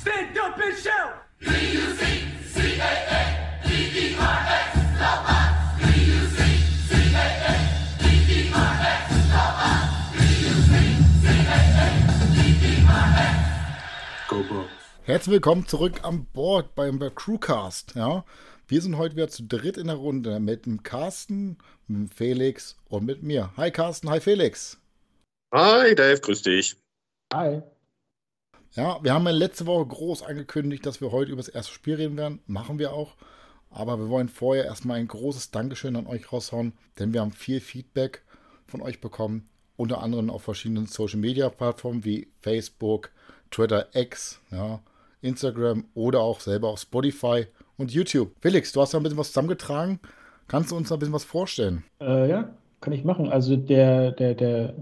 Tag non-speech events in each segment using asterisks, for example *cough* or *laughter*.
Stand up and shout! Herzlich willkommen zurück an Bord beim Crewcast. Ja, wir sind heute wieder zu dritt in der Runde mit dem Carsten, mit dem Felix und mit mir. Hi Carsten, hi Felix. Hi Dave, grüß dich. Hi. Ja, wir haben ja letzte Woche groß angekündigt, dass wir heute über das erste Spiel reden werden. Machen wir auch. Aber wir wollen vorher erstmal ein großes Dankeschön an euch raushauen, denn wir haben viel Feedback von euch bekommen. Unter anderem auf verschiedenen Social Media Plattformen wie Facebook, Twitter, X, ja, Instagram oder auch selber auf Spotify und YouTube. Felix, du hast da ein bisschen was zusammengetragen. Kannst du uns da ein bisschen was vorstellen? Äh, ja, kann ich machen. Also der, der, der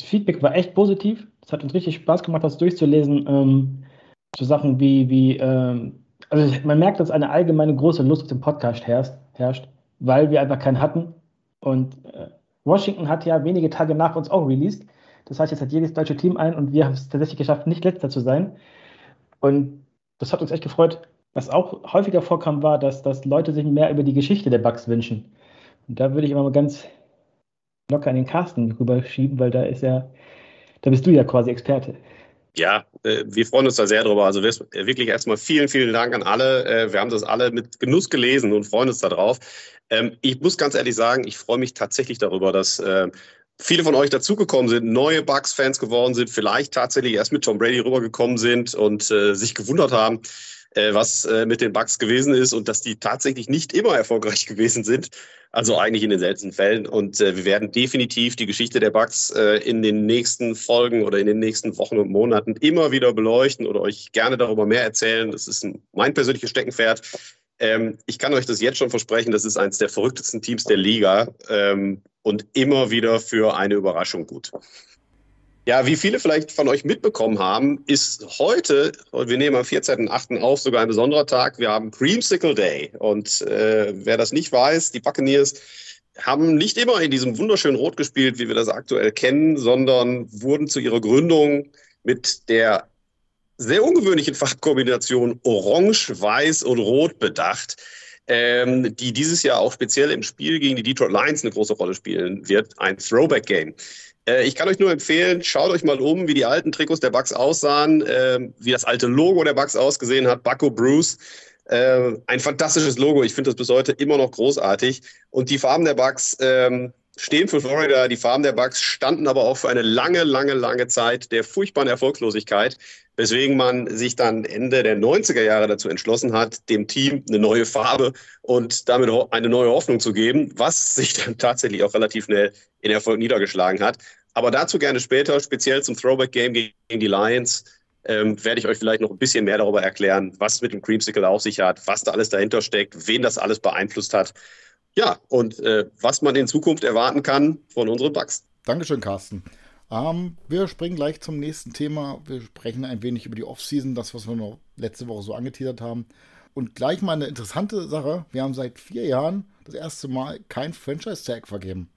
Feedback war echt positiv. Es hat uns richtig Spaß gemacht, das durchzulesen. Ähm, so Sachen wie, wie ähm, also man merkt, dass eine allgemeine große Lust auf den Podcast herrscht, herrscht weil wir einfach keinen hatten. Und äh, Washington hat ja wenige Tage nach uns auch released. Das heißt, jetzt hat jedes deutsche Team ein und wir haben es tatsächlich geschafft, nicht letzter zu sein. Und das hat uns echt gefreut. Was auch häufiger vorkam, war, dass, dass Leute sich mehr über die Geschichte der Bugs wünschen. Und da würde ich immer mal ganz locker an den Carsten rüberschieben, weil da ist ja, da bist du ja quasi Experte. Ja, äh, wir freuen uns da sehr drüber. Also wirklich erstmal vielen, vielen Dank an alle. Äh, wir haben das alle mit Genuss gelesen und freuen uns darauf. Ähm, ich muss ganz ehrlich sagen, ich freue mich tatsächlich darüber, dass äh, viele von euch dazugekommen sind, neue Bucks-Fans geworden sind, vielleicht tatsächlich erst mit Tom Brady rübergekommen sind und äh, sich gewundert haben, äh, was äh, mit den Bucks gewesen ist und dass die tatsächlich nicht immer erfolgreich *laughs* gewesen sind. Also eigentlich in den seltensten Fällen. Und äh, wir werden definitiv die Geschichte der Bucks äh, in den nächsten Folgen oder in den nächsten Wochen und Monaten immer wieder beleuchten oder euch gerne darüber mehr erzählen. Das ist ein, mein persönliches Steckenpferd. Ähm, ich kann euch das jetzt schon versprechen, das ist eines der verrücktesten Teams der Liga ähm, und immer wieder für eine Überraschung gut. Ja, wie viele vielleicht von euch mitbekommen haben, ist heute, wir nehmen am 14.8. auf, sogar ein besonderer Tag. Wir haben Creamsicle Day. Und äh, wer das nicht weiß, die Buccaneers haben nicht immer in diesem wunderschönen Rot gespielt, wie wir das aktuell kennen, sondern wurden zu ihrer Gründung mit der sehr ungewöhnlichen Farbkombination Orange, Weiß und Rot bedacht, ähm, die dieses Jahr auch speziell im Spiel gegen die Detroit Lions eine große Rolle spielen wird. Ein Throwback-Game. Äh, ich kann euch nur empfehlen, schaut euch mal um, wie die alten Trikots der Bucks aussahen, äh, wie das alte Logo der Bucks ausgesehen hat. Bucko Bruce. Äh, ein fantastisches Logo. Ich finde das bis heute immer noch großartig. Und die Farben der Bucks ähm, stehen für Florida. Die Farben der Bucks standen aber auch für eine lange, lange, lange Zeit der furchtbaren Erfolgslosigkeit, weswegen man sich dann Ende der 90er Jahre dazu entschlossen hat, dem Team eine neue Farbe und damit eine neue Hoffnung zu geben, was sich dann tatsächlich auch relativ schnell in Erfolg niedergeschlagen hat. Aber dazu gerne später, speziell zum Throwback-Game gegen die Lions, ähm, werde ich euch vielleicht noch ein bisschen mehr darüber erklären, was mit dem Creamsicle auf sich hat, was da alles dahinter steckt, wen das alles beeinflusst hat. Ja, und äh, was man in Zukunft erwarten kann von unseren Bugs. Dankeschön, Carsten. Ähm, wir springen gleich zum nächsten Thema. Wir sprechen ein wenig über die Offseason, das, was wir noch letzte Woche so angeteasert haben. Und gleich mal eine interessante Sache. Wir haben seit vier Jahren das erste Mal kein Franchise-Tag vergeben.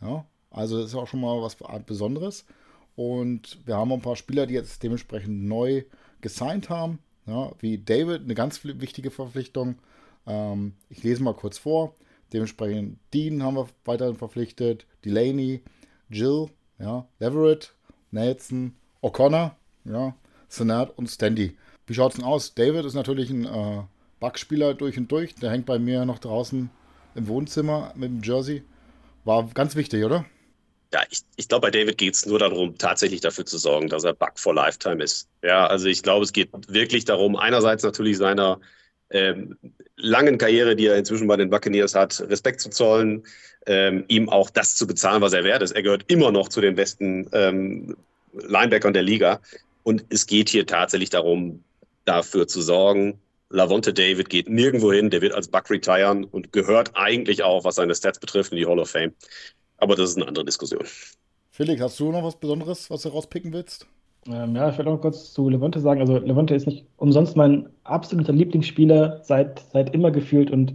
Ja, also das ist auch schon mal was Besonderes. Und wir haben ein paar Spieler, die jetzt dementsprechend neu gesigned haben. Ja, wie David, eine ganz wichtige Verpflichtung. Ähm, ich lese mal kurz vor. Dementsprechend Dean haben wir weiterhin verpflichtet, Delaney, Jill, ja, Leverett, Nelson, O'Connor, ja, Senat und Standy. Wie schaut es denn aus? David ist natürlich ein äh, Backspieler durch und durch. Der hängt bei mir noch draußen im Wohnzimmer mit dem Jersey. War ganz wichtig, oder? Ja, ich, ich glaube, bei David geht es nur darum, tatsächlich dafür zu sorgen, dass er Bug for Lifetime ist. Ja, also ich glaube, es geht wirklich darum, einerseits natürlich seiner ähm, langen Karriere, die er inzwischen bei den Buccaneers hat, Respekt zu zollen, ähm, ihm auch das zu bezahlen, was er wert ist. Er gehört immer noch zu den besten ähm, Linebackern der Liga. Und es geht hier tatsächlich darum, dafür zu sorgen, Lavonte David geht nirgendwo hin, der wird als Buck retiren und gehört eigentlich auch, was seine Stats betrifft, in die Hall of Fame. Aber das ist eine andere Diskussion. Felix, hast du noch was Besonderes, was du rauspicken willst? Ähm, ja, ich will noch kurz zu Levante sagen. Also Levante ist nicht umsonst mein absoluter Lieblingsspieler seit, seit immer gefühlt. Und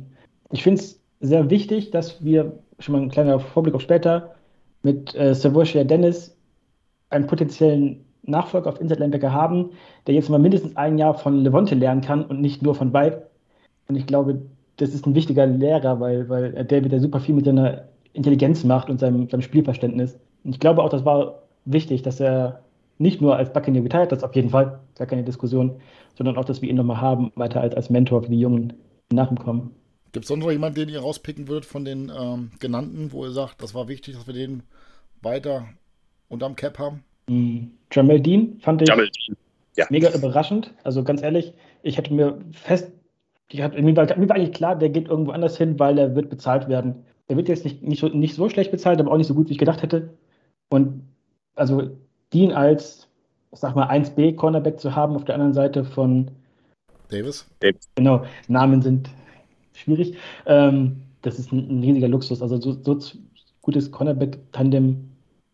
ich finde es sehr wichtig, dass wir, schon mal ein kleiner Vorblick auf später, mit äh, Savoia Dennis einen potenziellen Nachfolger auf Inside Linebacker haben, der jetzt mal mindestens ein Jahr von Levante lernen kann und nicht nur von Vibe. Und ich glaube, das ist ein wichtiger Lehrer, weil, weil der wieder super viel mit seiner Intelligenz macht und seinem, seinem Spielverständnis. Und ich glaube auch, das war wichtig, dass er nicht nur als Buccaneer retired, das auf jeden Fall, gar keine Diskussion, sondern auch, dass wir ihn nochmal haben, weiter als, als Mentor für die Jungen nach ihm kommen. Gibt es sonst noch jemanden, den ihr rauspicken würdet von den ähm, genannten, wo ihr sagt, das war wichtig, dass wir den weiter unterm Cap haben? Mm, Jamel Dean fand ich Jamel. Ja. mega überraschend. Also ganz ehrlich, ich hätte mir fest, hatte, mir, war, mir war eigentlich klar, der geht irgendwo anders hin, weil er wird bezahlt werden. Er wird jetzt nicht, nicht, so, nicht so schlecht bezahlt, aber auch nicht so gut, wie ich gedacht hätte. Und also Dean als, sag mal, 1B Cornerback zu haben auf der anderen Seite von Davis. Genau, Namen sind schwierig. Ähm, das ist ein, ein, riesiger Luxus. Also so, so gutes Cornerback-Tandem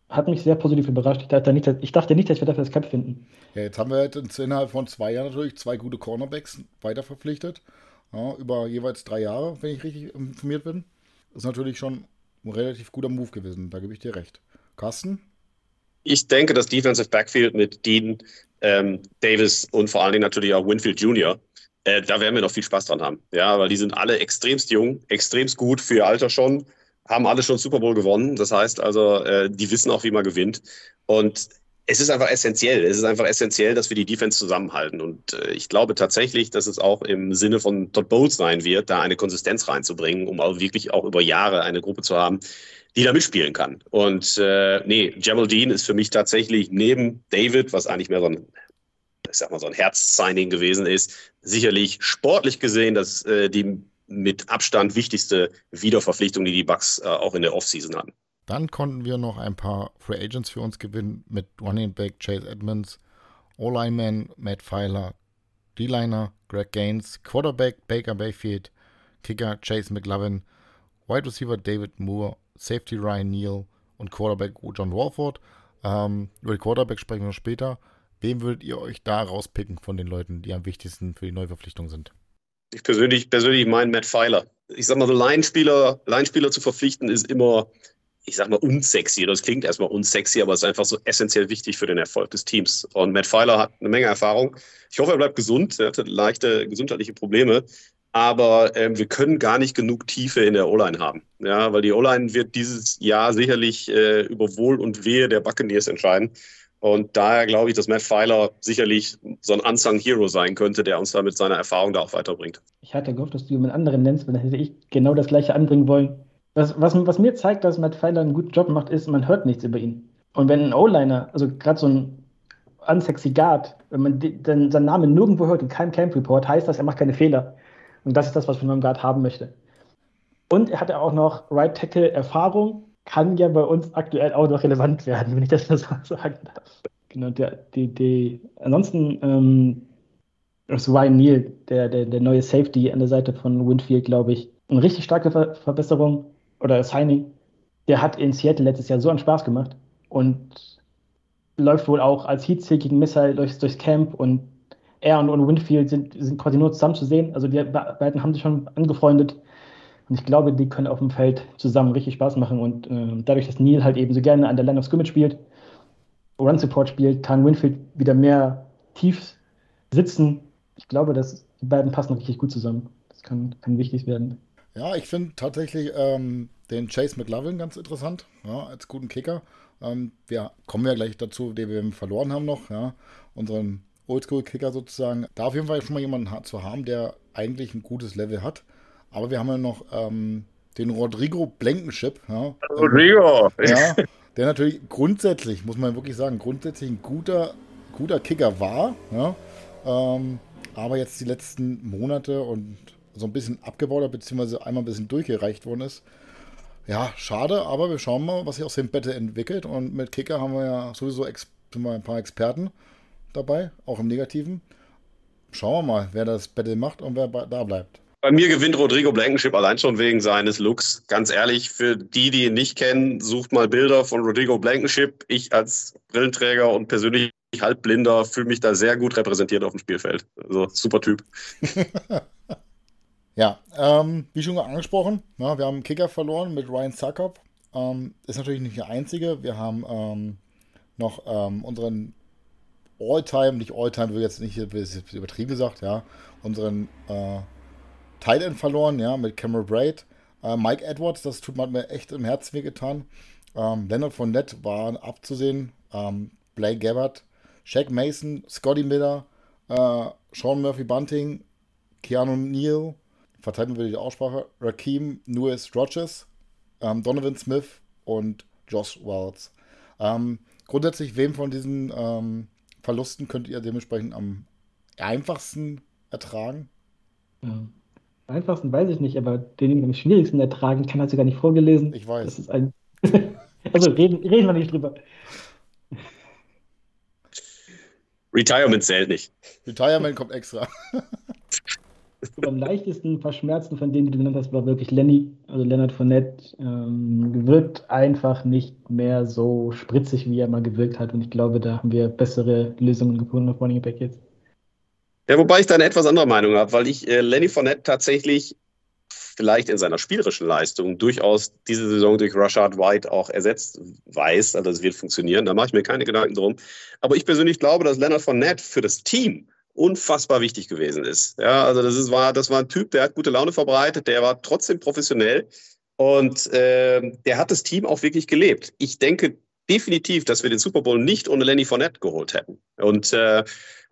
hat mich sehr positiv überrascht. Ich dachte nicht, dass, ich dachte nicht, dass wir dafür das Cap finden. Ja, jetzt haben wir halt innerhalb von zwei Jahren natürlich zwei gute Cornerbacks weiter verpflichtet. Ja, über jeweils drei Jahre, wenn ich richtig informiert bin. Das ist natürlich schon ein relativ guter Move gewesen. Da gebe ich dir recht. Carsten? Ich denke, das Defensive Backfield mit Dean, ähm, Davis und vor allen Dingen natürlich auch Winfield Jr., äh, da werden wir noch viel Spaß dran haben. Ja, weil die sind alle extremst jung, extremst gut für ihr Alter schon, haben alle schon Super Bowl gewonnen. Das heißt also, äh, die wissen auch, wie man gewinnt. Und es ist einfach essentiell. Es ist einfach essentiell, dass wir die Defense zusammenhalten. Und äh, ich glaube tatsächlich, dass es auch im Sinne von Todd Bowles sein wird, da eine Konsistenz reinzubringen, um auch wirklich auch über Jahre eine Gruppe zu haben, die da mitspielen kann. Und äh, nee, Dean ist für mich tatsächlich neben David, was eigentlich mehr so ein ich sag mal, so ein Herz-Signing gewesen ist. Sicherlich sportlich gesehen, dass äh, die mit Abstand wichtigste Wiederverpflichtung, die die Bucks äh, auch in der Offseason hatten. Dann konnten wir noch ein paar Free Agents für uns gewinnen mit Running Back Chase Edmonds, O-Lineman Matt Pfeiler, D-Liner Greg Gaines, Quarterback Baker Bayfield, Kicker Chase McLovin, Wide Receiver David Moore, Safety Ryan Neal und Quarterback John Walford. Ähm, über die Quarterback sprechen wir später. Wem würdet ihr euch da rauspicken von den Leuten, die am wichtigsten für die Neuverpflichtung sind? Ich persönlich, persönlich meine Matt Pfeiler. Ich sag mal, so Line-Spieler, Line-Spieler zu verpflichten ist immer, ich sag mal, unsexy. Das klingt erstmal unsexy, aber es ist einfach so essentiell wichtig für den Erfolg des Teams. Und Matt Pfeiler hat eine Menge Erfahrung. Ich hoffe, er bleibt gesund. Er hatte leichte gesundheitliche Probleme. Aber ähm, wir können gar nicht genug Tiefe in der O-Line haben. Ja, weil die O-Line wird dieses Jahr sicherlich äh, über Wohl und Wehe der Buccaneers entscheiden. Und daher glaube ich, dass Matt Pfeiler sicherlich so ein Unsung Hero sein könnte, der uns da mit seiner Erfahrung da auch weiterbringt. Ich hatte gehofft, dass du jemand anderen nennst, weil dann hätte ich genau das gleiche anbringen wollen. Was, was, was mir zeigt, dass Matt Pfeiler einen guten Job macht, ist, man hört nichts über ihn. Und wenn ein O-Liner, also gerade so ein unsexy Guard, wenn man den, seinen Namen nirgendwo hört, in keinem Camp Report, heißt das, er macht keine Fehler. Und das ist das, was man beim Guard haben möchte. Und er hatte auch noch Right Tackle Erfahrung kann ja bei uns aktuell auch noch relevant werden, wenn ich das mal so *laughs* sagen darf. Genau, der, die, die, ansonsten ähm, ist Ryan Neal, der, der, der neue Safety an der Seite von Winfield, glaube ich, eine richtig starke Ver Verbesserung oder Signing. Der hat in Seattle letztes Jahr so einen Spaß gemacht und läuft wohl auch als Heat-Seeking Missile durchs, durchs Camp und er und, und Winfield sind, sind quasi nur zusammen zu sehen. Also die beiden haben sich schon angefreundet. Und ich glaube, die können auf dem Feld zusammen richtig Spaß machen. Und äh, dadurch, dass Neil halt eben so gerne an der Line of Scrimmage spielt, Run Support spielt, kann Winfield wieder mehr tief sitzen. Ich glaube, dass die beiden passen richtig gut zusammen. Das kann, kann wichtig werden. Ja, ich finde tatsächlich ähm, den Chase McLovin ganz interessant, ja, als guten Kicker. Ähm, wir kommen ja gleich dazu, den wir verloren haben noch, ja, unseren Oldschool-Kicker sozusagen. Da auf jeden Fall schon mal jemanden zu haben, der eigentlich ein gutes Level hat. Aber wir haben ja noch ähm, den Rodrigo Blankenship. Ja, Rodrigo! Ja, der natürlich grundsätzlich, muss man wirklich sagen, grundsätzlich ein guter, guter Kicker war. Ja, ähm, aber jetzt die letzten Monate und so ein bisschen abgebaut hat, beziehungsweise einmal ein bisschen durchgereicht worden ist. Ja, schade, aber wir schauen mal, was sich aus dem Bette entwickelt. Und mit Kicker haben wir ja sowieso ein paar Experten dabei, auch im Negativen. Schauen wir mal, wer das Battle macht und wer da bleibt. Bei mir gewinnt Rodrigo Blankenship allein schon wegen seines Looks. Ganz ehrlich, für die, die ihn nicht kennen, sucht mal Bilder von Rodrigo Blankenship. Ich als Brillenträger und persönlich halbblinder fühle mich da sehr gut repräsentiert auf dem Spielfeld. Also super Typ. *laughs* ja, ähm, wie schon angesprochen, ja, wir haben Kicker verloren mit Ryan Suckup. Ähm, ist natürlich nicht der einzige. Wir haben ähm, noch ähm, unseren All-Time, nicht All-Time, will jetzt nicht übertrieben gesagt, ja, unseren äh, Tight End verloren, ja, mit Cameron Braid. Äh, Mike Edwards, das tut mir echt im Herzen wehgetan. Ähm, Leonard Fournette war abzusehen. Ähm, Blake Gabbard, Shaq Mason, Scotty Miller, äh, Sean Murphy Bunting, Keanu Neal, verteidigen wir die Aussprache, Raheem Lewis Rogers, ähm, Donovan Smith und Josh Wells. Ähm, grundsätzlich, wem von diesen ähm, Verlusten könnt ihr dementsprechend am einfachsten ertragen? Ja. Am einfachsten weiß ich nicht, aber den am schwierigsten ertragen kann, hast du gar nicht vorgelesen. Ich weiß. Das ist ein *laughs* also reden, reden wir nicht drüber. Retirement zählt nicht. Retirement kommt extra. *laughs* am leichtesten verschmerzten von denen, die du genannt hast, war wirklich Lenny, also Leonard Fournette. Ähm, wirkt einfach nicht mehr so spritzig, wie er mal gewirkt hat. Und ich glaube, da haben wir bessere Lösungen gefunden auf Running Back jetzt. Ja, wobei ich da eine etwas andere Meinung habe, weil ich äh, Lenny Fournette tatsächlich vielleicht in seiner spielerischen Leistung durchaus diese Saison durch Rashad White auch ersetzt weiß. Also es wird funktionieren, da mache ich mir keine Gedanken drum. Aber ich persönlich glaube, dass Leonard Fournette für das Team unfassbar wichtig gewesen ist. Ja, also das ist, war, das war ein Typ, der hat gute Laune verbreitet, der war trotzdem professionell und äh, der hat das Team auch wirklich gelebt. Ich denke definitiv, dass wir den Super Bowl nicht ohne Lenny Fournette geholt hätten. Und äh,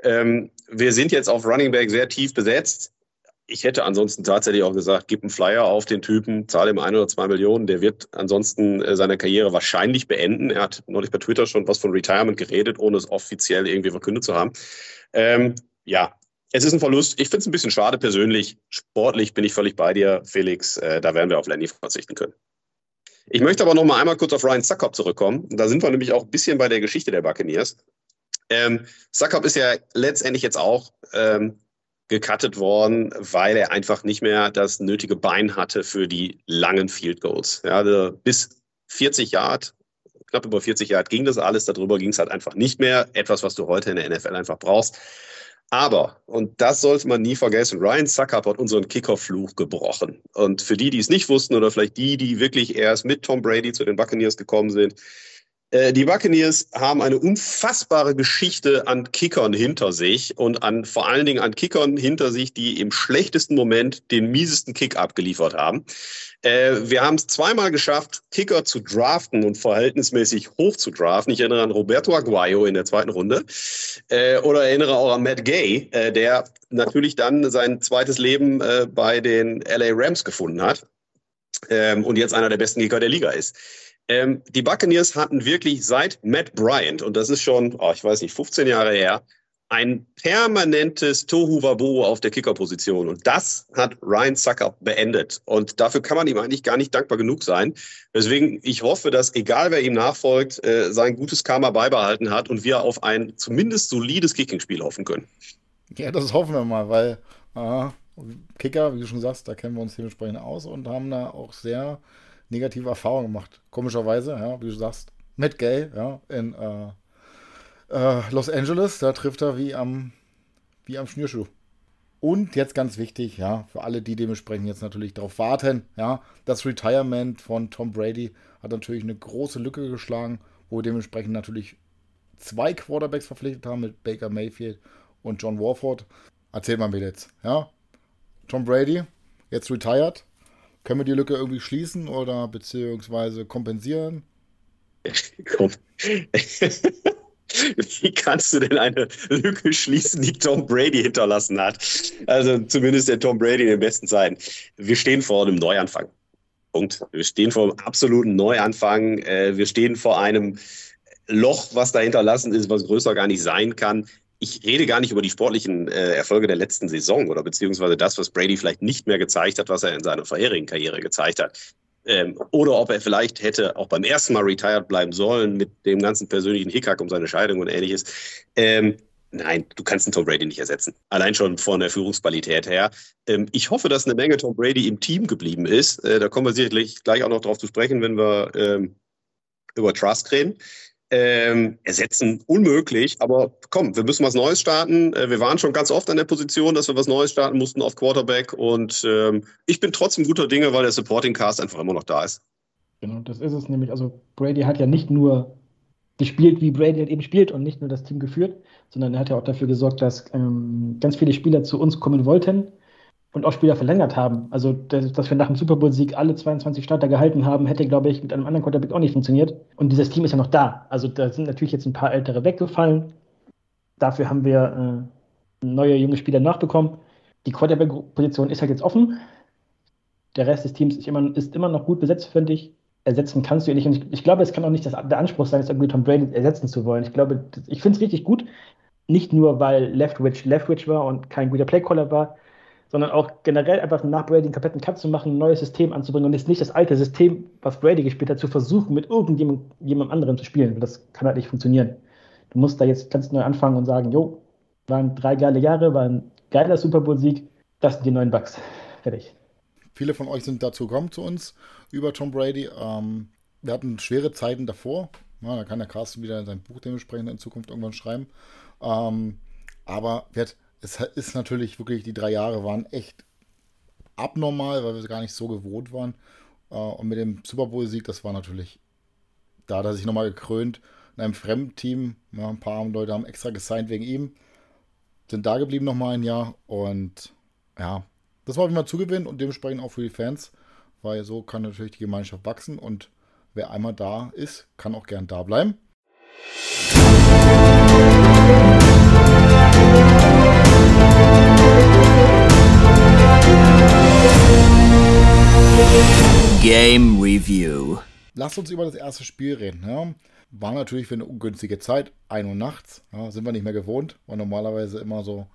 ähm, wir sind jetzt auf Running Back sehr tief besetzt ich hätte ansonsten tatsächlich auch gesagt, gib einen Flyer auf den Typen, zahle ihm ein oder zwei Millionen. Der wird ansonsten äh, seine Karriere wahrscheinlich beenden. Er hat neulich bei Twitter schon was von Retirement geredet, ohne es offiziell irgendwie verkündet zu haben. Ähm, ja, es ist ein Verlust. Ich finde es ein bisschen schade persönlich. Sportlich bin ich völlig bei dir, Felix. Äh, da werden wir auf Lenny verzichten können. Ich möchte aber noch mal einmal kurz auf Ryan Suckup zurückkommen. Da sind wir nämlich auch ein bisschen bei der Geschichte der Buccaneers. Ähm, Suckup ist ja letztendlich jetzt auch ähm, gecuttet worden, weil er einfach nicht mehr das nötige Bein hatte für die langen Field Goals. Ja, also bis 40 Yard, knapp über 40 Yard ging das alles, darüber ging es halt einfach nicht mehr. Etwas, was du heute in der NFL einfach brauchst. Aber, und das sollte man nie vergessen, Ryan Suckup hat unseren Kickerfluch gebrochen. Und für die, die es nicht wussten oder vielleicht die, die wirklich erst mit Tom Brady zu den Buccaneers gekommen sind, die Buccaneers haben eine unfassbare Geschichte an Kickern hinter sich und an vor allen Dingen an Kickern hinter sich, die im schlechtesten Moment den miesesten Kick abgeliefert haben. Äh, wir haben es zweimal geschafft, Kicker zu draften und verhältnismäßig hoch zu draften. Ich erinnere an Roberto Aguayo in der zweiten Runde äh, oder erinnere auch an Matt Gay, der natürlich dann sein zweites Leben bei den LA Rams gefunden hat ähm, und jetzt einer der besten Kicker der Liga ist. Ähm, die Buccaneers hatten wirklich seit Matt Bryant, und das ist schon, oh, ich weiß nicht, 15 Jahre her, ein permanentes Tohu Wabohu auf der Kickerposition. Und das hat Ryan Sucker beendet. Und dafür kann man ihm eigentlich gar nicht dankbar genug sein. Deswegen, ich hoffe, dass egal wer ihm nachfolgt, äh, sein gutes Karma beibehalten hat und wir auf ein zumindest solides Kickingspiel hoffen können. Ja, das hoffen wir mal, weil äh, Kicker, wie du schon sagst, da kennen wir uns dementsprechend aus und haben da auch sehr negative Erfahrungen gemacht. Komischerweise, ja, wie du sagst, Matt Gay, ja, in äh, äh, Los Angeles, da trifft er wie am, wie am Schnürschuh. Und jetzt ganz wichtig, ja, für alle, die dementsprechend jetzt natürlich darauf warten, ja, das Retirement von Tom Brady hat natürlich eine große Lücke geschlagen, wo dementsprechend natürlich zwei Quarterbacks verpflichtet haben mit Baker Mayfield und John Warford. Erzähl mal mir jetzt, ja. Tom Brady, jetzt retired, können wir die Lücke irgendwie schließen oder beziehungsweise kompensieren? Wie kannst du denn eine Lücke schließen, die Tom Brady hinterlassen hat? Also zumindest der Tom Brady in den besten Zeiten. Wir stehen vor einem Neuanfang. Punkt. Wir stehen vor einem absoluten Neuanfang. Äh, wir stehen vor einem Loch, was da hinterlassen ist, was größer gar nicht sein kann ich rede gar nicht über die sportlichen äh, Erfolge der letzten Saison oder beziehungsweise das, was Brady vielleicht nicht mehr gezeigt hat, was er in seiner vorherigen Karriere gezeigt hat. Ähm, oder ob er vielleicht hätte auch beim ersten Mal retired bleiben sollen mit dem ganzen persönlichen Hickhack um seine Scheidung und ähnliches. Ähm, nein, du kannst einen Tom Brady nicht ersetzen. Allein schon von der Führungsqualität her. Ähm, ich hoffe, dass eine Menge Tom Brady im Team geblieben ist. Äh, da kommen wir sicherlich gleich auch noch drauf zu sprechen, wenn wir ähm, über Trust reden ähm, ersetzen unmöglich. Aber komm, wir müssen was Neues starten. Äh, wir waren schon ganz oft an der Position, dass wir was Neues starten mussten auf Quarterback. Und ähm, ich bin trotzdem guter Dinge, weil der Supporting Cast einfach immer noch da ist. Genau, das ist es nämlich. Also Brady hat ja nicht nur gespielt, wie Brady halt eben spielt und nicht nur das Team geführt, sondern er hat ja auch dafür gesorgt, dass ähm, ganz viele Spieler zu uns kommen wollten und auch Spieler verlängert haben. Also, dass, wir nach dem Super Bowl-Sieg alle 22 Starter gehalten haben, hätte, glaube ich, mit einem anderen Quarterback auch nicht funktioniert. Und dieses Team ist ja noch da. Also, da sind natürlich jetzt ein paar ältere weggefallen. Dafür haben wir äh, neue junge Spieler nachbekommen. Die Quarterback-Position ist halt jetzt offen. Der Rest des Teams ist immer, ist immer noch gut besetzt, finde ich ersetzen kannst du ihn nicht. Und ich, ich, glaube, es kann auch nicht das, der Anspruch sein, jetzt irgendwie Tom Brady ersetzen zu wollen. Ich glaube, ich finde es richtig gut, nicht nur, weil Leftwich Leftwich war und kein guter Playcaller war, sondern auch generell einfach nach Brady einen kompletten Cut zu machen, ein neues System anzubringen und jetzt nicht das alte System, was Brady gespielt hat, zu versuchen, mit irgendjemandem anderen zu spielen. Das kann halt nicht funktionieren. Du musst da jetzt ganz neu anfangen und sagen, jo, waren drei geile Jahre, war ein geiler Super Bowl-Sieg, das sind die neuen Bugs. Fertig. Viele von euch sind dazu gekommen zu uns über Tom Brady. Ähm, wir hatten schwere Zeiten davor. Ja, da kann der Carsten wieder sein Buch dementsprechend in Zukunft irgendwann schreiben. Ähm, aber wird, es ist natürlich wirklich, die drei Jahre waren echt abnormal, weil wir gar nicht so gewohnt waren. Äh, und mit dem Super Bowl-Sieg, das war natürlich, da hat er sich nochmal gekrönt in einem fremden Team. Ja, ein paar Leute haben extra gesigned wegen ihm, sind da geblieben nochmal ein Jahr und ja, das war auf jeden Fall Zugewinn und dementsprechend auch für die Fans, weil so kann natürlich die Gemeinschaft wachsen und wer einmal da ist, kann auch gern da bleiben. Game Review. Lasst uns über das erste Spiel reden. Ja. War natürlich für eine ungünstige Zeit, 1 Uhr nachts. Ja, sind wir nicht mehr gewohnt. War normalerweise immer so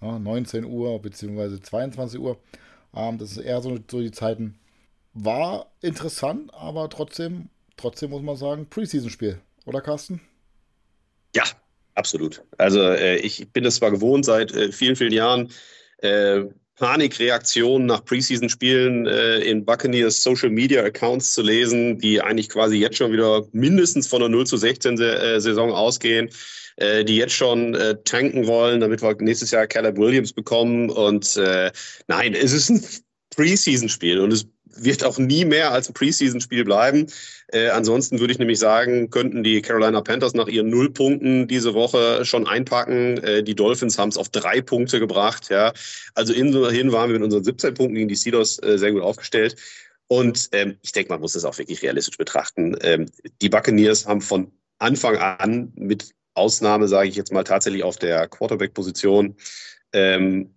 ja, 19 Uhr bzw. 22 Uhr. Ähm, das ist eher so, so die Zeiten. War interessant, aber trotzdem, trotzdem muss man sagen, Preseason-Spiel, oder Carsten? Ja, absolut. Also äh, ich bin es zwar gewohnt seit äh, vielen, vielen Jahren, äh, Panikreaktionen nach Preseason-Spielen äh, in Buccaneers Social Media Accounts zu lesen, die eigentlich quasi jetzt schon wieder mindestens von der 0 zu 16 äh, Saison ausgehen, äh, die jetzt schon äh, tanken wollen, damit wir nächstes Jahr Caleb Williams bekommen. Und äh, nein, es ist ein Preseason-Spiel und es wird auch nie mehr als ein Preseason-Spiel bleiben. Äh, ansonsten würde ich nämlich sagen, könnten die Carolina Panthers nach ihren Nullpunkten diese Woche schon einpacken. Äh, die Dolphins haben es auf drei Punkte gebracht. Ja. Also immerhin waren wir mit unseren 17 Punkten gegen die Steelers äh, sehr gut aufgestellt. Und ähm, ich denke, man muss es auch wirklich realistisch betrachten. Ähm, die Buccaneers haben von Anfang an, mit Ausnahme sage ich jetzt mal tatsächlich auf der Quarterback-Position, ähm,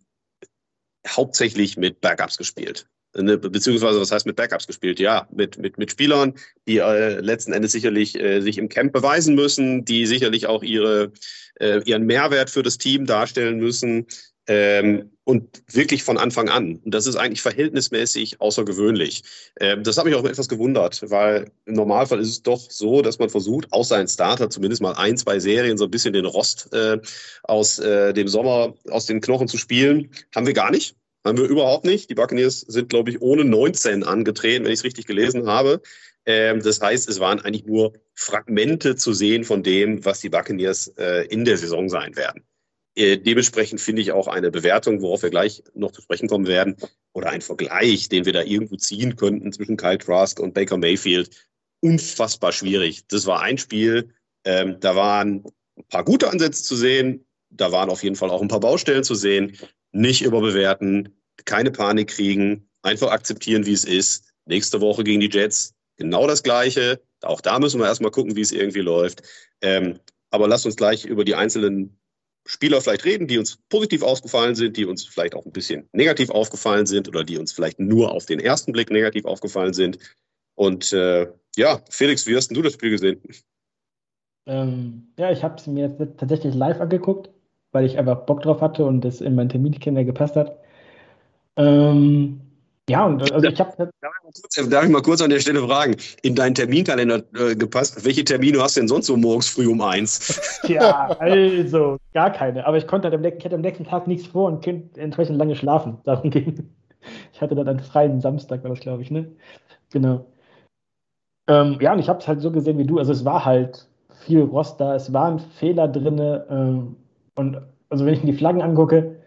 hauptsächlich mit Backups gespielt. Ne, beziehungsweise was heißt mit Backups gespielt? Ja, mit, mit, mit Spielern, die äh, letzten Endes sicherlich äh, sich im Camp beweisen müssen, die sicherlich auch ihre, äh, ihren Mehrwert für das Team darstellen müssen ähm, und wirklich von Anfang an. Und das ist eigentlich verhältnismäßig außergewöhnlich. Ähm, das hat mich auch etwas gewundert, weil im Normalfall ist es doch so, dass man versucht, außer ein Starter zumindest mal ein, zwei Serien so ein bisschen den Rost äh, aus äh, dem Sommer aus den Knochen zu spielen. Haben wir gar nicht. Haben wir überhaupt nicht. Die Buccaneers sind, glaube ich, ohne 19 angetreten, wenn ich es richtig gelesen habe. Ähm, das heißt, es waren eigentlich nur Fragmente zu sehen von dem, was die Buccaneers äh, in der Saison sein werden. Äh, dementsprechend finde ich auch eine Bewertung, worauf wir gleich noch zu sprechen kommen werden, oder ein Vergleich, den wir da irgendwo ziehen könnten zwischen Kyle Trask und Baker Mayfield, unfassbar schwierig. Das war ein Spiel, ähm, da waren ein paar gute Ansätze zu sehen, da waren auf jeden Fall auch ein paar Baustellen zu sehen. Nicht überbewerten, keine Panik kriegen, einfach akzeptieren, wie es ist. Nächste Woche gegen die Jets genau das Gleiche. Auch da müssen wir erstmal gucken, wie es irgendwie läuft. Ähm, aber lasst uns gleich über die einzelnen Spieler vielleicht reden, die uns positiv aufgefallen sind, die uns vielleicht auch ein bisschen negativ aufgefallen sind oder die uns vielleicht nur auf den ersten Blick negativ aufgefallen sind. Und äh, ja, Felix, wie hast du das Spiel gesehen? Ähm, ja, ich habe es mir jetzt tatsächlich live angeguckt, weil ich einfach Bock drauf hatte und es in meinen Terminkalender gepasst hat. Ähm, ja, und also ich habe. Darf, darf ich mal kurz an der Stelle fragen? In deinen Terminkalender äh, gepasst, welche Termine hast du denn sonst so morgens früh um eins? *laughs* Tja, also gar keine. Aber ich konnte halt am, ich hatte am nächsten Tag nichts vor und konnte entsprechend lange schlafen. *laughs* Darum ging. Ich hatte dann einen freien Samstag, war das, glaube ich, ne? Genau. Ähm, ja, und ich habe es halt so gesehen wie du. Also es war halt viel Rost da, es waren Fehler drin. Ähm, und also wenn ich mir die Flaggen angucke,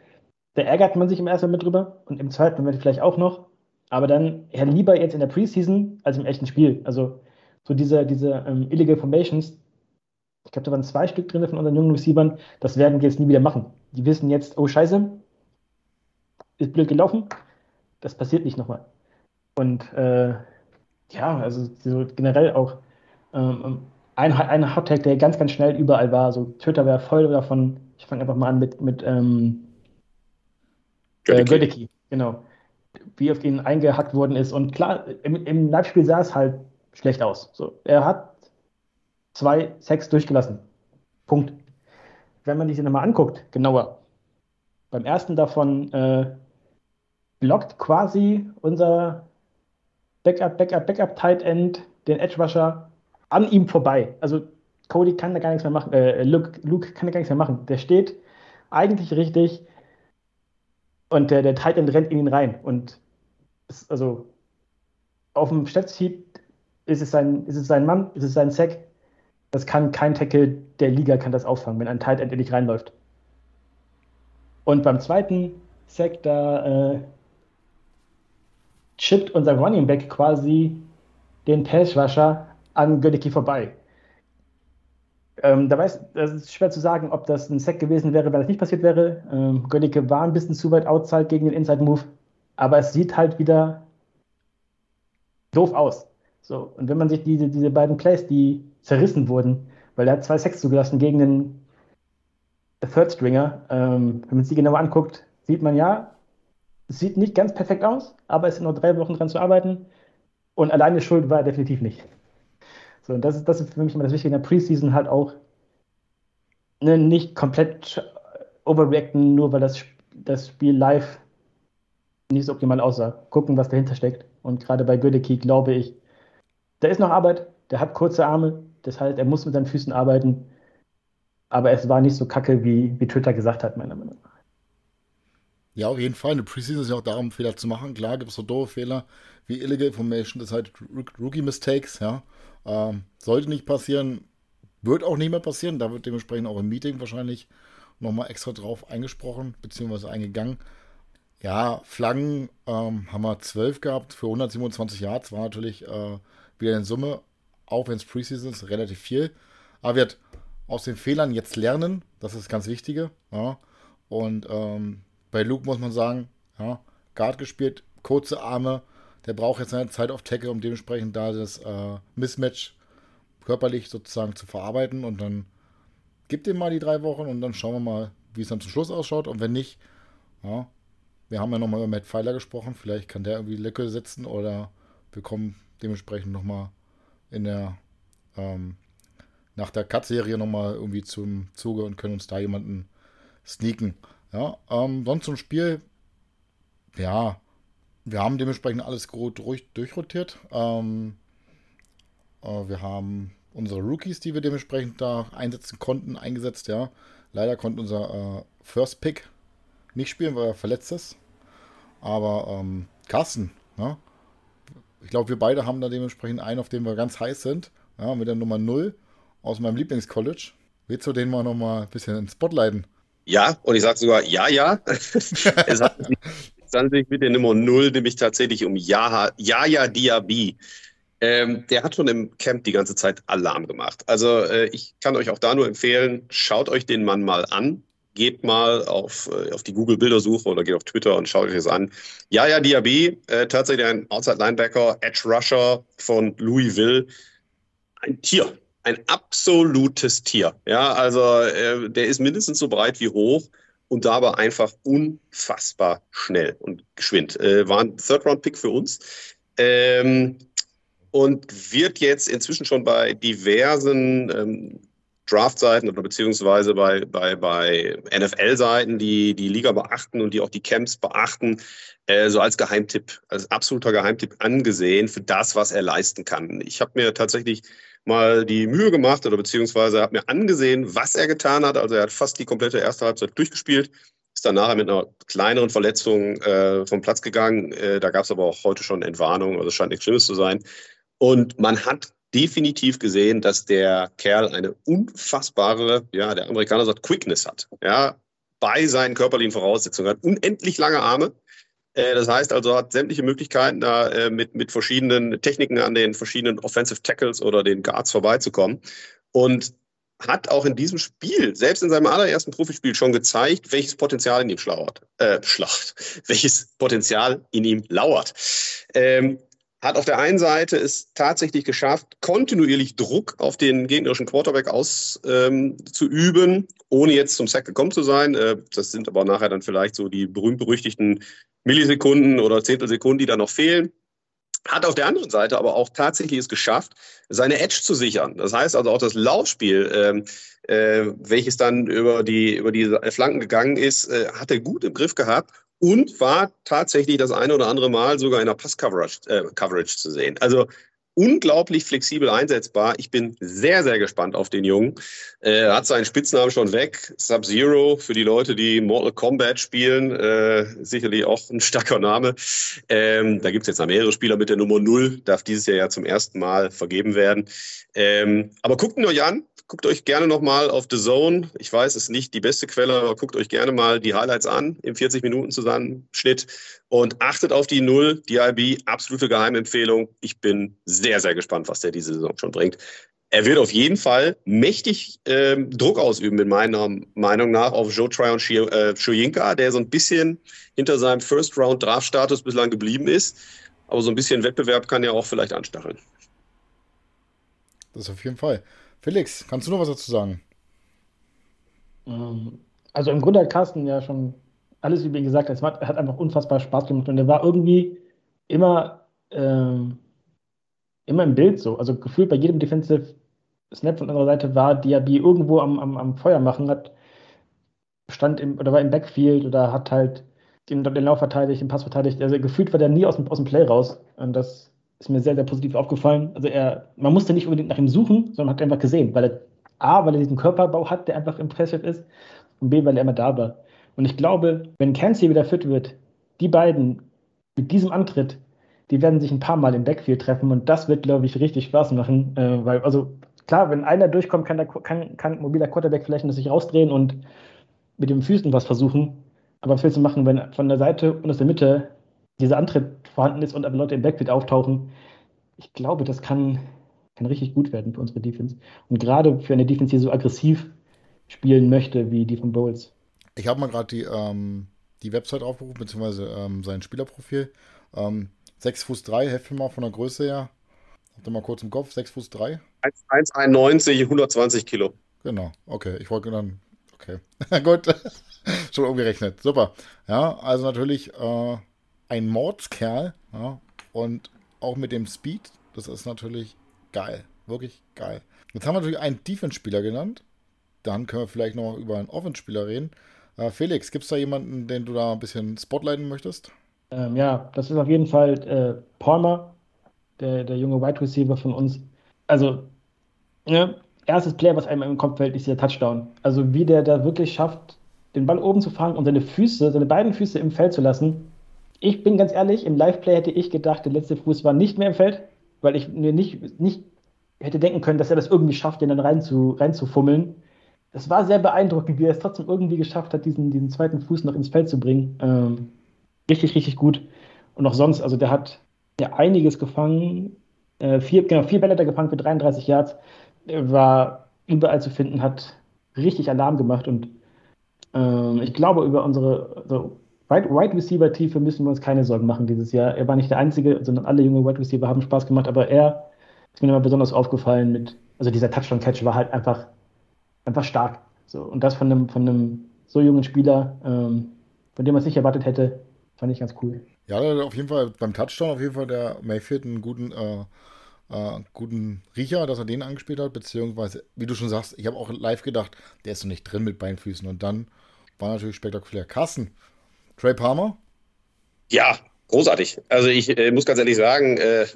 da ärgert man sich im ersten Moment drüber und im zweiten Moment vielleicht auch noch. Aber dann ja lieber jetzt in der Preseason als im echten Spiel. Also so diese, diese ähm, Illegal Formations, Ich glaube, da waren zwei Stück drin von unseren jungen Receivern. Das werden wir jetzt nie wieder machen. Die wissen jetzt, oh Scheiße, ist blöd gelaufen. Das passiert nicht nochmal. Und äh, ja, also so generell auch ähm, ein, ein Hottag, der ganz, ganz schnell überall war. So Twitter wäre voll davon. Ich fange einfach mal an mit, mit ähm, äh, Gödecki. Genau. Wie auf ihn eingehackt worden ist. Und klar, im, im Live-Spiel sah es halt schlecht aus. So, er hat zwei Sex durchgelassen. Punkt. Wenn man sich den nochmal anguckt, genauer. Beim ersten davon äh, blockt quasi unser Backup, Backup, Backup Tight End den Edge Rusher an ihm vorbei. Also Cody kann da gar nichts mehr machen, äh, Luke, Luke kann da gar nichts mehr machen. Der steht eigentlich richtig und der, der Tight End rennt in ihn rein. Und ist, also auf dem Statsheet ist es sein, ist es sein Mann, ist es sein Sack. Das kann kein Tackle der Liga kann das auffangen, wenn ein Tight End in dich reinläuft. Und beim zweiten Sack, da äh, chippt unser Running Back quasi den Passrusher an Gödecki vorbei. Ähm, da ist schwer zu sagen, ob das ein Sack gewesen wäre, wenn das nicht passiert wäre. Ähm, Gödecke war ein bisschen zu weit outside gegen den Inside Move, aber es sieht halt wieder doof aus. So, und wenn man sich diese, diese beiden Plays, die zerrissen wurden, weil er hat zwei Sacks zugelassen gegen den Third Stringer, ähm, wenn man die genauer anguckt, sieht man ja, es sieht nicht ganz perfekt aus, aber es sind nur drei Wochen dran zu arbeiten. Und alleine schuld war er definitiv nicht. So, das ist, das ist für mich immer das Wichtige in der Preseason halt auch ne, nicht komplett overreacten, nur weil das, das Spiel live nicht so optimal aussah. Gucken, was dahinter steckt. Und gerade bei Gödecki glaube ich, da ist noch Arbeit, der hat kurze Arme, das heißt, er muss mit seinen Füßen arbeiten. Aber es war nicht so kacke, wie, wie Twitter gesagt hat, meiner Meinung nach. Ja, auf jeden Fall. Eine Preseason ist ja auch darum, Fehler zu machen. Klar gibt es so doofe Fehler wie Illegal Information, das halt Rookie Mistakes, ja. Ähm, sollte nicht passieren, wird auch nicht mehr passieren. Da wird dementsprechend auch im Meeting wahrscheinlich nochmal extra drauf eingesprochen, beziehungsweise eingegangen. Ja, Flaggen ähm, haben wir 12 gehabt für 127 Yards, war natürlich äh, wieder in Summe, auch wenn es Preseason ist, relativ viel. Aber wir aus den Fehlern jetzt lernen, das ist das ganz Wichtige. Ja. Und ähm, bei Luke muss man sagen, ja, Guard gespielt, kurze Arme, der braucht jetzt seine Zeit auf Tackle, um dementsprechend da das äh, Mismatch körperlich sozusagen zu verarbeiten. Und dann gibt ihm mal die drei Wochen und dann schauen wir mal, wie es dann zum Schluss ausschaut. Und wenn nicht, ja, wir haben ja nochmal über Matt Pfeiler gesprochen, vielleicht kann der irgendwie Lücke setzen oder wir kommen dementsprechend nochmal in der ähm, nach der Cut-Serie nochmal irgendwie zum Zuge und können uns da jemanden sneaken. Ja, ähm, sonst zum Spiel, ja, wir haben dementsprechend alles gut durch, durchrotiert. Ähm, äh, wir haben unsere Rookies, die wir dementsprechend da einsetzen konnten, eingesetzt, ja. Leider konnte unser äh, First Pick nicht spielen, weil er verletzt ist. Aber ähm, Carsten, ne? ich glaube, wir beide haben da dementsprechend einen, auf den wir ganz heiß sind, ja, mit der Nummer 0 aus meinem Lieblingscollege. Willst du den mal nochmal ein bisschen ins Spotlighten? Ja, und ich sage sogar ja, ja. *laughs* es hat sich mit der Nummer 0 nämlich tatsächlich um Yaya Diaby. Ähm, der hat schon im Camp die ganze Zeit Alarm gemacht. Also äh, ich kann euch auch da nur empfehlen, schaut euch den Mann mal an. Geht mal auf, äh, auf die Google-Bildersuche oder geht auf Twitter und schaut euch das an. Yaya Diaby, äh, tatsächlich ein Outside-Linebacker, Edge-Rusher von Louisville. Ein Tier, ein absolutes Tier. Ja, also äh, der ist mindestens so breit wie hoch und dabei einfach unfassbar schnell und geschwind. Äh, war ein Third-Round-Pick für uns. Ähm, und wird jetzt inzwischen schon bei diversen ähm, Draft-Seiten oder beziehungsweise bei, bei, bei NFL-Seiten, die die Liga beachten und die auch die Camps beachten, äh, so als Geheimtipp, als absoluter Geheimtipp angesehen für das, was er leisten kann. Ich habe mir tatsächlich mal die Mühe gemacht oder beziehungsweise habe mir angesehen, was er getan hat. Also er hat fast die komplette erste Halbzeit durchgespielt, ist dann nachher mit einer kleineren Verletzung äh, vom Platz gegangen. Äh, da gab es aber auch heute schon Entwarnung, also scheint nichts Schlimmes zu sein. Und man hat definitiv gesehen, dass der Kerl eine unfassbare, ja, der Amerikaner sagt Quickness hat, ja, bei seinen körperlichen Voraussetzungen, hat unendlich lange Arme, das heißt also, hat sämtliche Möglichkeiten, da äh, mit, mit verschiedenen Techniken an den verschiedenen Offensive Tackles oder den Guards vorbeizukommen. Und hat auch in diesem Spiel, selbst in seinem allerersten Profispiel, schon gezeigt, welches Potenzial in ihm schlauert, äh, schlacht, *laughs* welches Potenzial in ihm lauert. Ähm, hat auf der einen Seite es tatsächlich geschafft, kontinuierlich Druck auf den gegnerischen Quarterback auszuüben, ähm, ohne jetzt zum Sack gekommen zu sein. Äh, das sind aber nachher dann vielleicht so die berühmt-berüchtigten Millisekunden oder Zehntelsekunden, die da noch fehlen. Hat auf der anderen Seite aber auch tatsächlich es geschafft, seine Edge zu sichern. Das heißt also auch das Laufspiel, ähm, äh, welches dann über die, über die Flanken gegangen ist, äh, hat er gut im Griff gehabt und war tatsächlich das eine oder andere Mal sogar in der Pass-Coverage äh, zu sehen. Also unglaublich flexibel einsetzbar. Ich bin sehr, sehr gespannt auf den Jungen. Er hat seinen Spitznamen schon weg. Sub-Zero für die Leute, die Mortal Kombat spielen. Äh, sicherlich auch ein starker Name. Ähm, da gibt es jetzt noch mehrere Spieler mit der Nummer 0. Darf dieses Jahr ja zum ersten Mal vergeben werden. Ähm, aber guckt ihn euch an. Guckt euch gerne nochmal auf The Zone. Ich weiß, es ist nicht die beste Quelle, aber guckt euch gerne mal die Highlights an im 40-Minuten-Zusammenschnitt und achtet auf die Null, die IB, absolute Geheimempfehlung. Ich bin sehr, sehr gespannt, was der diese Saison schon bringt. Er wird auf jeden Fall mächtig äh, Druck ausüben, in meiner Meinung nach, auf Joe Tryon äh, Schuyinka, der so ein bisschen hinter seinem First-Round-Draft-Status bislang geblieben ist. Aber so ein bisschen Wettbewerb kann ja auch vielleicht anstacheln. Das auf jeden Fall. Felix, kannst du noch was dazu sagen? Ähm, also im Grunde hat Carsten ja schon alles über ihn gesagt. Es hat, einfach unfassbar Spaß gemacht und er war irgendwie immer, ähm, immer im Bild so. Also gefühlt bei jedem Defensive Snap von unserer Seite war Diaby irgendwo am, am, am Feuer machen, hat stand im, oder war im Backfield oder hat halt den, den Lauf verteidigt, den Pass verteidigt. Also gefühlt war der nie aus dem, aus dem Play raus. Und das ist mir sehr, sehr positiv aufgefallen. Also er, man musste nicht unbedingt nach ihm suchen, sondern hat einfach gesehen, weil er A, weil er diesen Körperbau hat, der einfach impressive ist, und B, weil er immer da war. Und ich glaube, wenn Kenzie wieder fit wird, die beiden mit diesem Antritt, die werden sich ein paar Mal im Backfield treffen und das wird, glaube ich, richtig Spaß machen. Äh, weil, also klar, wenn einer durchkommt, kann, der, kann, kann mobiler Quarterback vielleicht sich rausdrehen und mit den Füßen was versuchen. Aber was willst du machen, wenn von der Seite und aus der Mitte dieser Antritt vorhanden ist und aber Leute im Backfield auftauchen, ich glaube, das kann, kann richtig gut werden für unsere Defense. Und gerade für eine Defense, die so aggressiv spielen möchte wie die von Bowles. Ich habe mal gerade die, ähm, die Website aufgerufen, beziehungsweise ähm, sein Spielerprofil. Ähm, 6 Fuß 3, helft mir mal von der Größe her. Habt ihr mal kurz im Kopf, 6 Fuß 3? 1,91, 120 Kilo. Genau, okay. Ich wollte dann, okay. *laughs* Gut, *laughs* schon umgerechnet. Super. Ja, also natürlich äh, ein Mordskerl. Ja, und auch mit dem Speed, das ist natürlich geil. Wirklich geil. Jetzt haben wir natürlich einen Defense-Spieler genannt. Dann können wir vielleicht noch über einen Offense-Spieler reden. Äh, Felix, gibt es da jemanden, den du da ein bisschen spotlighten möchtest? Ähm, ja, das ist auf jeden Fall äh, Palmer, der, der junge Wide Receiver von uns. Also, ne, erstes Player, was einem im Kopf fällt, ist der Touchdown. Also, wie der da wirklich schafft, den Ball oben zu fangen und seine Füße, seine beiden Füße im Feld zu lassen, ich bin ganz ehrlich, im Live-Play hätte ich gedacht, der letzte Fuß war nicht mehr im Feld, weil ich mir nicht, nicht hätte denken können, dass er das irgendwie schafft, den dann rein zu, reinzufummeln. Das war sehr beeindruckend, wie er es trotzdem irgendwie geschafft hat, diesen, diesen zweiten Fuß noch ins Feld zu bringen. Ähm, richtig, richtig gut. Und auch sonst, also der hat ja einiges gefangen. Äh, vier, genau, vier Bälle hat er gefangen für 33 Yards. War überall zu finden, hat richtig Alarm gemacht und ähm, ich glaube, über unsere also Wide Receiver Tiefe müssen wir uns keine Sorgen machen dieses Jahr. Er war nicht der Einzige, sondern alle junge Wide Receiver haben Spaß gemacht, aber er ist mir immer besonders aufgefallen mit, also dieser Touchdown-Catch war halt einfach, einfach stark. So, und das von einem, von einem so jungen Spieler, ähm, von dem man es nicht erwartet hätte, fand ich ganz cool. Ja, auf jeden Fall beim Touchdown auf jeden Fall der Mayfield einen guten, äh, äh, guten Riecher, dass er den angespielt hat, beziehungsweise, wie du schon sagst, ich habe auch live gedacht, der ist noch nicht drin mit Beinfüßen und dann war natürlich spektakulär. Carsten, Trey Palmer? Ja, großartig. Also ich äh, muss ganz ehrlich sagen, äh,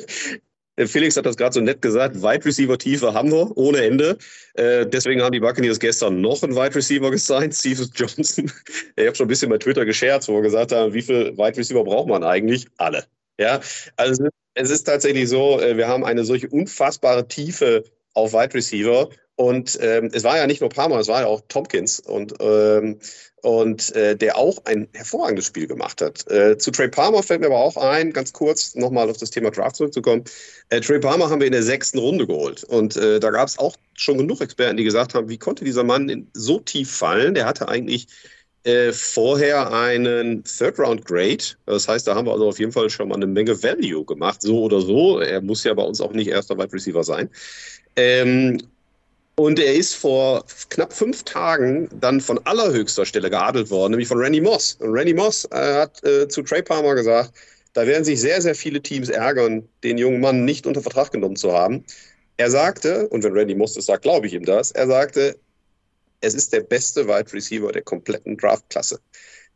*laughs* Felix hat das gerade so nett gesagt, Wide Receiver Tiefe haben wir ohne Ende. Äh, deswegen haben die Buccaneers gestern noch einen Wide Receiver gesigned, *laughs* Steve Johnson. ich habe schon ein bisschen bei Twitter gescherzt, wo wir gesagt haben, wie viele Wide Receiver braucht man eigentlich? Alle. Ja, also es ist tatsächlich so, äh, wir haben eine solche unfassbare Tiefe auf Wide Receiver Und ähm, es war ja nicht nur Palmer, es war ja auch Tompkins und, ähm, und äh, der auch ein hervorragendes Spiel gemacht hat. Äh, zu Trey Palmer fällt mir aber auch ein, ganz kurz nochmal auf das Thema Draft zurückzukommen. Äh, Trey Palmer haben wir in der sechsten Runde geholt. Und äh, da gab es auch schon genug Experten, die gesagt haben, wie konnte dieser Mann in, so tief fallen? Der hatte eigentlich äh, vorher einen Third-Round-Grade. Das heißt, da haben wir also auf jeden Fall schon mal eine Menge Value gemacht, so oder so. Er muss ja bei uns auch nicht erster Wide Receiver sein. Ähm, und er ist vor knapp fünf Tagen dann von allerhöchster Stelle geadelt worden, nämlich von Randy Moss. Und Randy Moss äh, hat äh, zu Trey Palmer gesagt, da werden sich sehr, sehr viele Teams ärgern, den jungen Mann nicht unter Vertrag genommen zu haben. Er sagte, und wenn Randy Moss das sagt, glaube ich ihm das, er sagte, es ist der beste Wide Receiver der kompletten Draftklasse.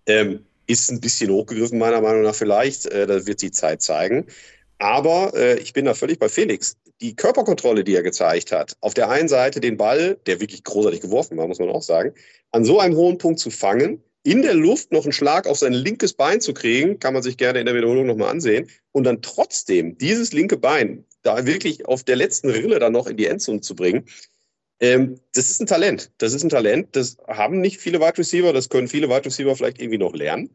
Ähm, ist ein bisschen hochgegriffen, meiner Meinung nach vielleicht. Äh, das wird die Zeit zeigen. Aber äh, ich bin da völlig bei Felix. Die Körperkontrolle, die er gezeigt hat, auf der einen Seite den Ball, der wirklich großartig geworfen war, muss man auch sagen, an so einem hohen Punkt zu fangen, in der Luft noch einen Schlag auf sein linkes Bein zu kriegen, kann man sich gerne in der Wiederholung nochmal ansehen, und dann trotzdem dieses linke Bein da wirklich auf der letzten Rille dann noch in die Endzone zu bringen, ähm, das ist ein Talent. Das ist ein Talent. Das haben nicht viele Wide Receiver. Das können viele Wide Receiver vielleicht irgendwie noch lernen.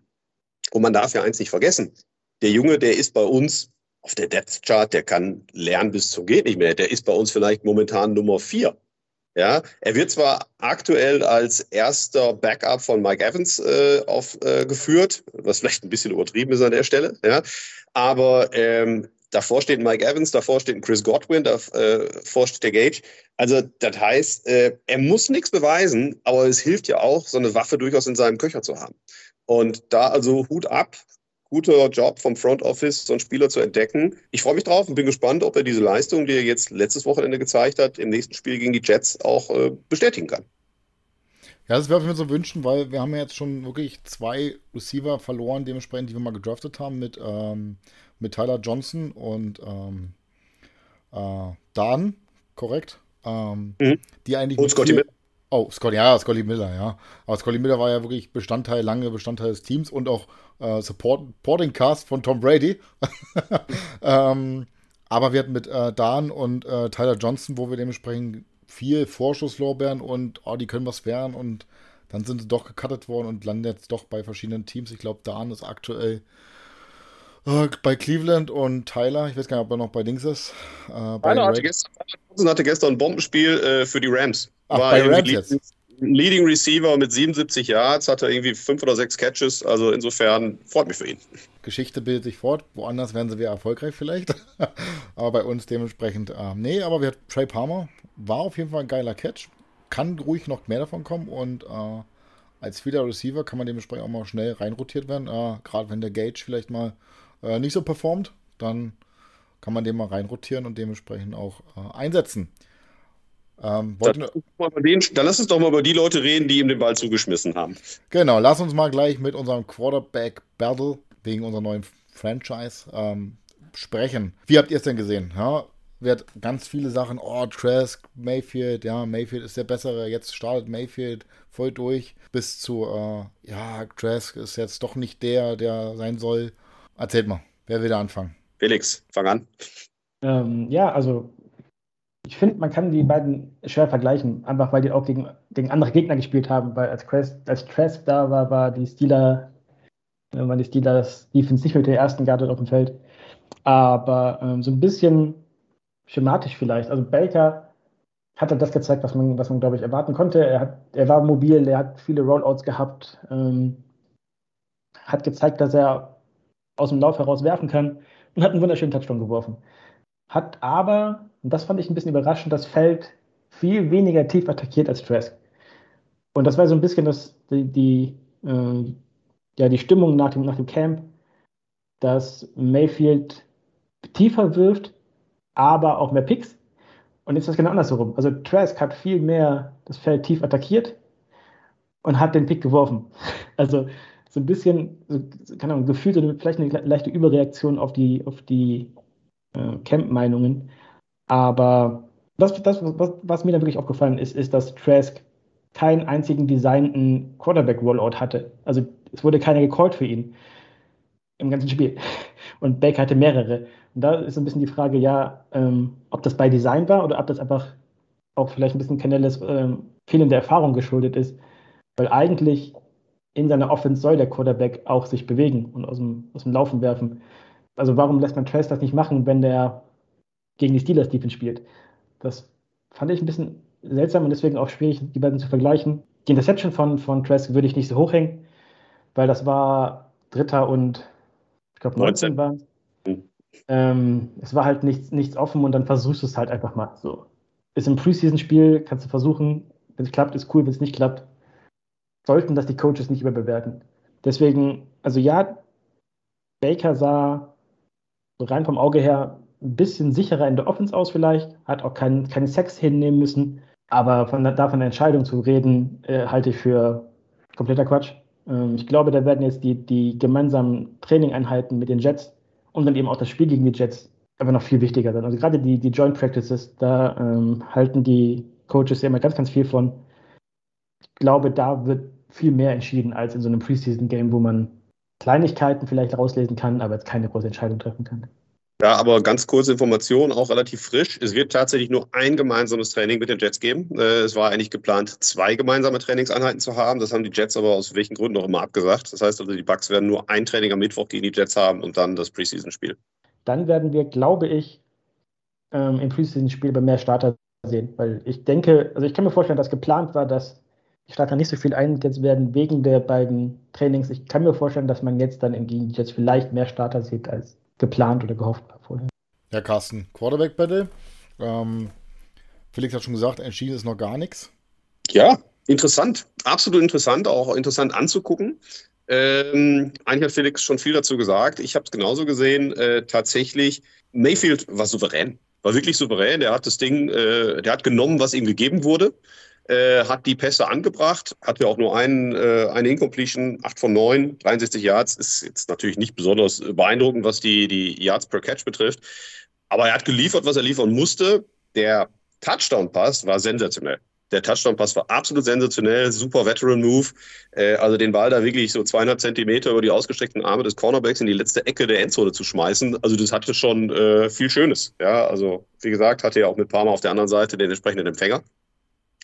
Und man darf ja eins nicht vergessen. Der Junge, der ist bei uns auf der Depth Chart, der kann lernen bis zum geht nicht mehr. Der ist bei uns vielleicht momentan Nummer vier. Ja, er wird zwar aktuell als erster Backup von Mike Evans äh, aufgeführt, äh, was vielleicht ein bisschen übertrieben ist an der Stelle, ja, aber ähm, davor steht Mike Evans, davor steht Chris Godwin, davor äh, steht der Gage. Also das heißt, äh, er muss nichts beweisen, aber es hilft ja auch, so eine Waffe durchaus in seinem Köcher zu haben. Und da also Hut ab guter Job vom Front Office, so einen Spieler zu entdecken. Ich freue mich drauf und bin gespannt, ob er diese Leistung, die er jetzt letztes Wochenende gezeigt hat, im nächsten Spiel gegen die Jets auch äh, bestätigen kann. Ja, das werden wir so wünschen, weil wir haben ja jetzt schon wirklich zwei Receiver verloren, dementsprechend, die wir mal gedraftet haben mit, ähm, mit Tyler Johnson und ähm, äh, Dan, korrekt? Ähm, mhm. Die eigentlich und Scotty Miller. Oh, Scotty, ja, Scotty Miller, ja. Aber Scotty Miller war ja wirklich Bestandteil, lange Bestandteil des Teams und auch äh, Supporting Cast von Tom Brady. *laughs* ähm, aber wir hatten mit äh, Dan und äh, Tyler Johnson, wo wir dementsprechend viel Vorschusslorbeeren und oh, die können was werden und dann sind sie doch gecuttet worden und landen jetzt doch bei verschiedenen Teams. Ich glaube, Dan ist aktuell äh, bei Cleveland und Tyler, ich weiß gar nicht, ob er noch bei Dings ist. Äh, Tyler hatte gestern, hatte gestern, ein Bombenspiel äh, für die Rams. Ach, War bei Rams jetzt. Leading Receiver mit 77 Yards, hatte irgendwie fünf oder sechs Catches. Also insofern freut mich für ihn. Geschichte bildet sich fort. Woanders werden sie wieder erfolgreich vielleicht. *laughs* aber bei uns dementsprechend, äh, nee, aber wir Trey Palmer war auf jeden Fall ein geiler Catch. Kann ruhig noch mehr davon kommen und äh, als wieder Receiver kann man dementsprechend auch mal schnell reinrotiert werden. Äh, Gerade wenn der Gage vielleicht mal äh, nicht so performt, dann kann man den mal reinrotieren und dementsprechend auch äh, einsetzen. Ähm, dann, den, dann, lass uns doch mal über die Leute reden, die ihm den Ball zugeschmissen haben. Genau, lass uns mal gleich mit unserem Quarterback Battle wegen unserer neuen Franchise ähm, sprechen. Wie habt ihr es denn gesehen? Ja, wird ganz viele Sachen, oh, Trask, Mayfield, ja, Mayfield ist der bessere, jetzt startet Mayfield voll durch, bis zu, äh, ja, Trask ist jetzt doch nicht der, der sein soll. Erzählt mal, wer will da anfangen? Felix, fang an. Ähm, ja, also ich finde, man kann die beiden schwer vergleichen, einfach weil die auch gegen, gegen andere Gegner gespielt haben, weil als, Crest, als Trask da war, war die Steeler, äh, waren die Steelers Defense nicht mit der ersten Garde auf dem Feld. Aber ähm, so ein bisschen schematisch vielleicht. Also Baker hat er das gezeigt, was man, was man glaube ich, erwarten konnte. Er, hat, er war mobil, er hat viele Rollouts gehabt, ähm, hat gezeigt, dass er aus dem Lauf heraus werfen kann und hat einen wunderschönen Touchdown geworfen. Hat aber und das fand ich ein bisschen überraschend, das Feld viel weniger tief attackiert als Trask. Und das war so ein bisschen das, die, die, äh, ja, die Stimmung nach dem, nach dem Camp, dass Mayfield tiefer wirft, aber auch mehr Picks. Und jetzt ist das genau andersherum. Also Trask hat viel mehr das Feld tief attackiert und hat den Pick geworfen. *laughs* Also so ein bisschen, so, keine Ahnung, gefühlt vielleicht eine leichte Überreaktion auf die, auf die äh, Camp-Meinungen. Aber das, das was, was, mir dann wirklich aufgefallen ist, ist, dass Trask keinen einzigen designten Quarterback-Rollout hatte. Also es wurde keiner gecallt für ihn im ganzen Spiel. *laughs* Und Baker hatte mehrere. Und da ist so ein bisschen die Frage, ja, ähm, ob das bei Design war oder ob das einfach auch vielleicht ein bisschen Canelles äh, fehlende Erfahrung geschuldet ist, weil eigentlich in seiner Offense soll der Quarterback auch sich bewegen und aus dem, aus dem Laufen werfen. Also warum lässt man Trace das nicht machen, wenn der gegen die Steelers Defense spielt? Das fand ich ein bisschen seltsam und deswegen auch schwierig, die beiden zu vergleichen. Die Interception von, von Trask würde ich nicht so hochhängen, weil das war Dritter und ich glaube 19 waren mhm. ähm, es war halt nichts, nichts offen und dann versuchst du es halt einfach mal so. Ist im Preseason-Spiel, kannst du versuchen, wenn es klappt, ist cool, wenn es nicht klappt, sollten das die Coaches nicht überbewerten. Deswegen, also ja, Baker sah so rein vom Auge her ein bisschen sicherer in der Offense aus vielleicht, hat auch keinen kein Sex hinnehmen müssen, aber von, davon eine Entscheidung zu reden, äh, halte ich für kompletter Quatsch. Ähm, ich glaube, da werden jetzt die, die gemeinsamen Trainingeinheiten mit den Jets und dann eben auch das Spiel gegen die Jets aber noch viel wichtiger sein. Also gerade die, die Joint Practices, da ähm, halten die Coaches ja immer ganz, ganz viel von. Ich glaube, da wird viel mehr entschieden als in so einem Preseason-Game, wo man Kleinigkeiten vielleicht rauslesen kann, aber jetzt keine große Entscheidung treffen kann. Ja, aber ganz kurze Information, auch relativ frisch. Es wird tatsächlich nur ein gemeinsames Training mit den Jets geben. Äh, es war eigentlich geplant, zwei gemeinsame Trainingseinheiten zu haben. Das haben die Jets aber aus welchen Gründen auch immer abgesagt. Das heißt also, die Bucks werden nur ein Training am Mittwoch gegen die Jets haben und dann das Preseason-Spiel. Dann werden wir, glaube ich, ähm, im Preseason-Spiel bei mehr Starter sehen. Weil ich denke, also ich kann mir vorstellen, dass geplant war, dass die Starter nicht so viel eingesetzt werden wegen der beiden Trainings. Ich kann mir vorstellen, dass man jetzt dann gegen die Jets vielleicht mehr Starter sieht als geplant oder gehofft war vorher. Ja, Carsten, Quarterback-Battle. Ähm, Felix hat schon gesagt, entschieden ist noch gar nichts. Ja, interessant. Absolut interessant, auch interessant anzugucken. Ähm, eigentlich hat Felix schon viel dazu gesagt. Ich habe es genauso gesehen. Äh, tatsächlich, Mayfield war souverän, war wirklich souverän. Der hat das Ding, äh, der hat genommen, was ihm gegeben wurde äh, hat die Pässe angebracht, hat ja auch nur einen, äh, eine Incompletion, 8 von 9, 63 Yards, ist jetzt natürlich nicht besonders beeindruckend, was die, die Yards per Catch betrifft. Aber er hat geliefert, was er liefern musste. Der Touchdown-Pass war sensationell. Der Touchdown-Pass war absolut sensationell, super Veteran-Move. Äh, also den Ball da wirklich so zweieinhalb Zentimeter über die ausgestreckten Arme des Cornerbacks in die letzte Ecke der Endzone zu schmeißen. Also das hatte schon äh, viel Schönes. Ja, also wie gesagt, hatte ja auch mit Parma auf der anderen Seite den entsprechenden Empfänger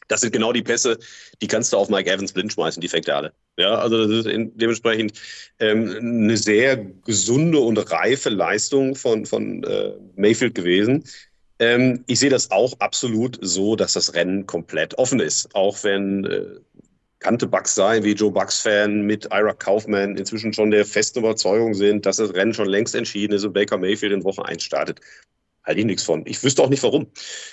das sind genau die Pässe, die kannst du auf Mike Evans blind schmeißen, die fängt er alle. Ja, also das ist dementsprechend ähm, eine sehr gesunde und reife Leistung von, von äh, Mayfield gewesen. Ähm, ich sehe das auch absolut so, dass das Rennen komplett offen ist. Auch wenn äh, kannte Bucks sein, wie Joe Bucks-Fan mit Ira Kaufman inzwischen schon der festen Überzeugung sind, dass das Rennen schon längst entschieden ist und Baker Mayfield in Woche 1 startet. Halte ich nichts von. Ich wüsste auch nicht warum.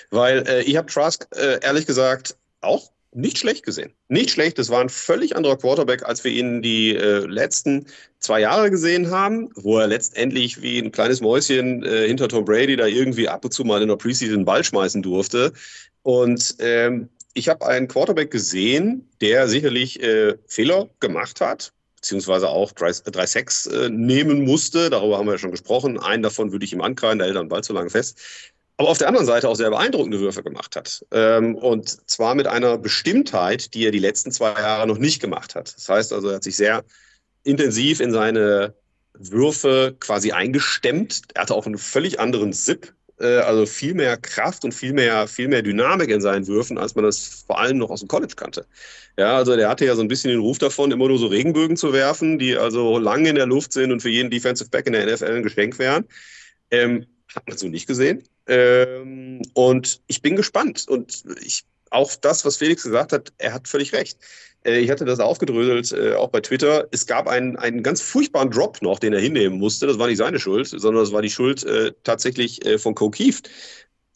Weil äh, ich habe Trask äh, ehrlich gesagt auch nicht schlecht gesehen. Nicht schlecht. Das war ein völlig anderer Quarterback, als wir ihn die äh, letzten zwei Jahre gesehen haben, wo er letztendlich wie ein kleines Mäuschen äh, hinter Tom Brady da irgendwie ab und zu mal in der Preseason Ball schmeißen durfte. Und ähm, ich habe einen Quarterback gesehen, der sicherlich äh, Fehler gemacht hat, beziehungsweise auch 3-6 äh, nehmen musste. Darüber haben wir ja schon gesprochen. Einen davon würde ich ihm ankreiden, da hält den Ball zu lange fest aber auf der anderen Seite auch sehr beeindruckende Würfe gemacht hat. Ähm, und zwar mit einer Bestimmtheit, die er die letzten zwei Jahre noch nicht gemacht hat. Das heißt also, er hat sich sehr intensiv in seine Würfe quasi eingestemmt. Er hatte auch einen völlig anderen Zip, äh, also viel mehr Kraft und viel mehr, viel mehr Dynamik in seinen Würfen, als man das vor allem noch aus dem College kannte. Ja, also der hatte ja so ein bisschen den Ruf davon, immer nur so Regenbögen zu werfen, die also lange in der Luft sind und für jeden Defensive Back in der NFL ein Geschenk wären. Ähm, hat man so nicht gesehen. Ähm, und ich bin gespannt. Und ich, auch das, was Felix gesagt hat, er hat völlig recht. Äh, ich hatte das aufgedröselt, äh, auch bei Twitter. Es gab einen, einen ganz furchtbaren Drop noch, den er hinnehmen musste. Das war nicht seine Schuld, sondern das war die Schuld äh, tatsächlich äh, von Kokief.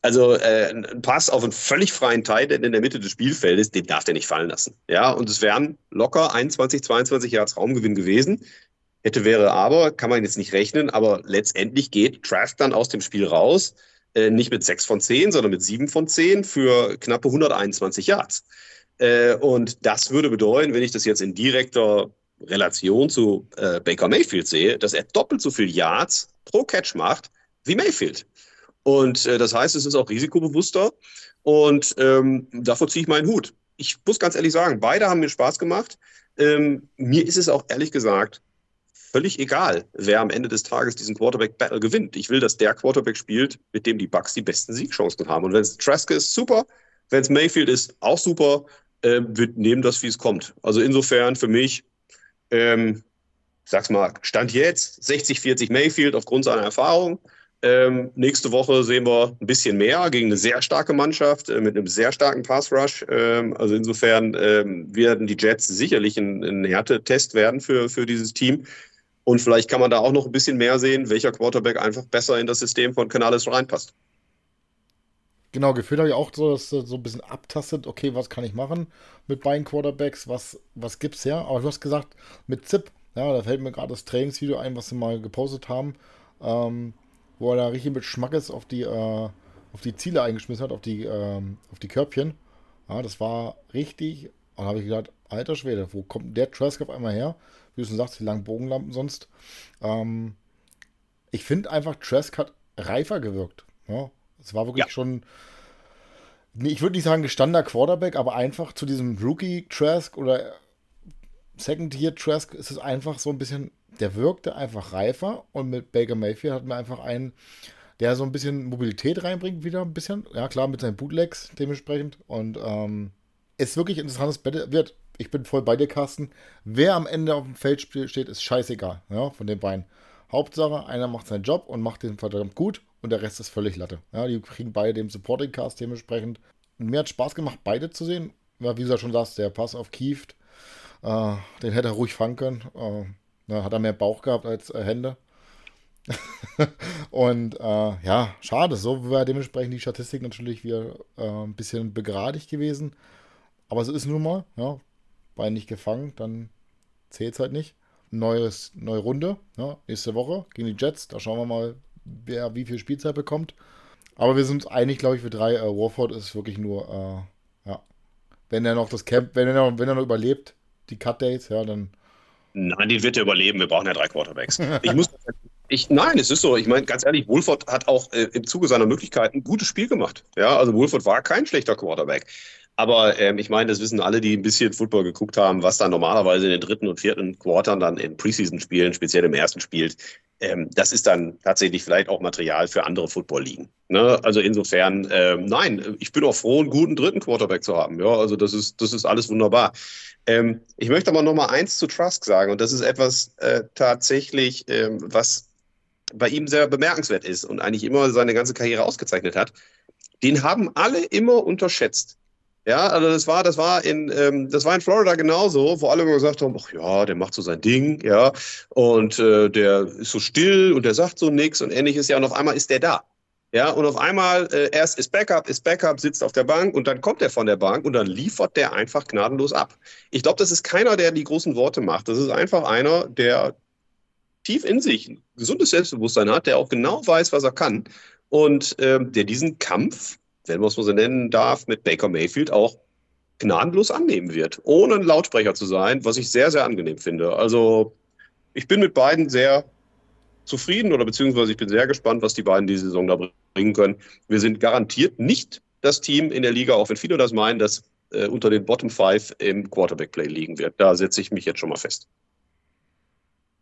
Also äh, ein Pass auf einen völlig freien Teil in der Mitte des Spielfeldes, den darf der nicht fallen lassen. Ja, und es wären locker 21, 22 Yards Raumgewinn gewesen. Hätte, wäre, aber, kann man jetzt nicht rechnen, aber letztendlich geht Trask dann aus dem Spiel raus, äh, nicht mit 6 von 10, sondern mit 7 von 10 für knappe 121 Yards. Äh, und das würde bedeuten, wenn ich das jetzt in direkter Relation zu äh, Baker Mayfield sehe, dass er doppelt so viel Yards pro Catch macht wie Mayfield. Und äh, das heißt, es ist auch risikobewusster und ähm, davor ziehe ich meinen Hut. Ich muss ganz ehrlich sagen, beide haben mir Spaß gemacht. Ähm, mir ist es auch ehrlich gesagt völlig egal, wer am Ende des Tages diesen Quarterback-Battle gewinnt. Ich will, dass der Quarterback spielt, mit dem die Bucks die besten Siegchancen haben. Und wenn es Trask ist, super. Wenn es Mayfield ist, auch super. Äh, wir nehmen das, wie es kommt. Also insofern für mich, ähm, sag's mal, Stand jetzt 60, 40 Mayfield aufgrund seiner Erfahrung. Ähm, nächste Woche sehen wir ein bisschen mehr gegen eine sehr starke Mannschaft äh, mit einem sehr starken Pass Rush. Ähm, also insofern ähm, werden die Jets sicherlich ein, ein Härtetest werden für, für dieses Team. Und vielleicht kann man da auch noch ein bisschen mehr sehen, welcher Quarterback einfach besser in das System von Canales reinpasst. Genau, gefühlt habe ich auch so, dass so ein bisschen abtastet, okay, was kann ich machen mit beiden Quarterbacks, was, was es ja? Aber du hast gesagt, mit Zip, ja, da fällt mir gerade das Trainingsvideo ein, was sie mal gepostet haben, ähm, wo er da richtig mit Schmackes auf die, äh, auf die Ziele eingeschmissen hat, auf die, ähm, auf die Körbchen. Ja, das war richtig, und da habe ich gedacht, alter Schwede, wo kommt der Trask auf einmal her? Wie du schon sagst, die langen Bogenlampen sonst. Ähm, ich finde einfach, Trask hat reifer gewirkt. Ja, es war wirklich ja. schon, ich würde nicht sagen gestandener Quarterback, aber einfach zu diesem Rookie Trask oder Second Tier Trask ist es einfach so ein bisschen, der wirkte einfach reifer und mit Baker Mayfield hatten wir einfach einen, der so ein bisschen Mobilität reinbringt, wieder ein bisschen. Ja, klar, mit seinen Bootlegs dementsprechend. Und ähm, ist wirklich interessantes Battle. Wird, ich bin voll bei dir, Carsten. Wer am Ende auf dem Feld steht, ist scheißegal, ja, von den beiden. Hauptsache, einer macht seinen Job und macht den verdammt gut und der Rest ist völlig Latte. Ja, die kriegen beide den Supporting Cast dementsprechend. Und mir hat Spaß gemacht, beide zu sehen. Ja, wie du ja schon sagst, der Pass auf Kieft, äh, den hätte er ruhig fangen können. Äh, na, hat er mehr Bauch gehabt als äh, Hände. *laughs* und äh, ja, schade. So wäre dementsprechend die Statistik natürlich wieder äh, ein bisschen begradigt gewesen. Aber so ist nun mal. Ja, Bein nicht gefangen, dann zählt es halt nicht. Neues, neue Runde, ja, nächste Woche gegen die Jets. Da schauen wir mal, wer wie viel Spielzeit bekommt. Aber wir sind uns einig, glaube ich, für drei. Äh, Warford ist wirklich nur, äh, ja. Wenn er noch das Camp, wenn er noch, wenn er noch überlebt, die Cut Dates, ja, dann. Nein, den wird er überleben. Wir brauchen ja drei Quarterbacks. *laughs* Ich muss, ich, nein, es ist so. Ich meine, ganz ehrlich, Wolford hat auch äh, im Zuge seiner Möglichkeiten ein gutes Spiel gemacht. Ja, also Wolford war kein schlechter Quarterback. Aber ähm, ich meine, das wissen alle, die ein bisschen Football geguckt haben, was da normalerweise in den dritten und vierten Quartern dann in Preseason-Spielen, speziell im ersten spielt. Ähm, das ist dann tatsächlich vielleicht auch Material für andere Football-Ligen. Ne? Also insofern, ähm, nein, ich bin auch froh, einen guten dritten Quarterback zu haben. Ja, also das ist, das ist alles wunderbar. Ähm, ich möchte aber noch mal eins zu Trusk sagen, und das ist etwas äh, tatsächlich, ähm, was bei ihm sehr bemerkenswert ist und eigentlich immer seine ganze Karriere ausgezeichnet hat. Den haben alle immer unterschätzt. Ja, also das war, das war in, ähm, das war in Florida genauso, wo alle immer gesagt haben, ach ja, der macht so sein Ding, ja, und äh, der ist so still und der sagt so nichts und ähnliches, ja, und auf einmal ist der da. Ja, und auf einmal, äh, erst ist Backup, ist Backup, sitzt auf der Bank und dann kommt er von der Bank und dann liefert der einfach gnadenlos ab. Ich glaube, das ist keiner, der die großen Worte macht. Das ist einfach einer, der tief in sich ein gesundes Selbstbewusstsein hat, der auch genau weiß, was er kann und ähm, der diesen Kampf wenn man es so nennen darf, mit Baker Mayfield auch gnadenlos annehmen wird, ohne ein Lautsprecher zu sein, was ich sehr, sehr angenehm finde. Also ich bin mit beiden sehr zufrieden oder beziehungsweise ich bin sehr gespannt, was die beiden diese Saison da bringen können. Wir sind garantiert nicht das Team in der Liga, auch wenn viele das meinen, das äh, unter den Bottom Five im Quarterback-Play liegen wird. Da setze ich mich jetzt schon mal fest.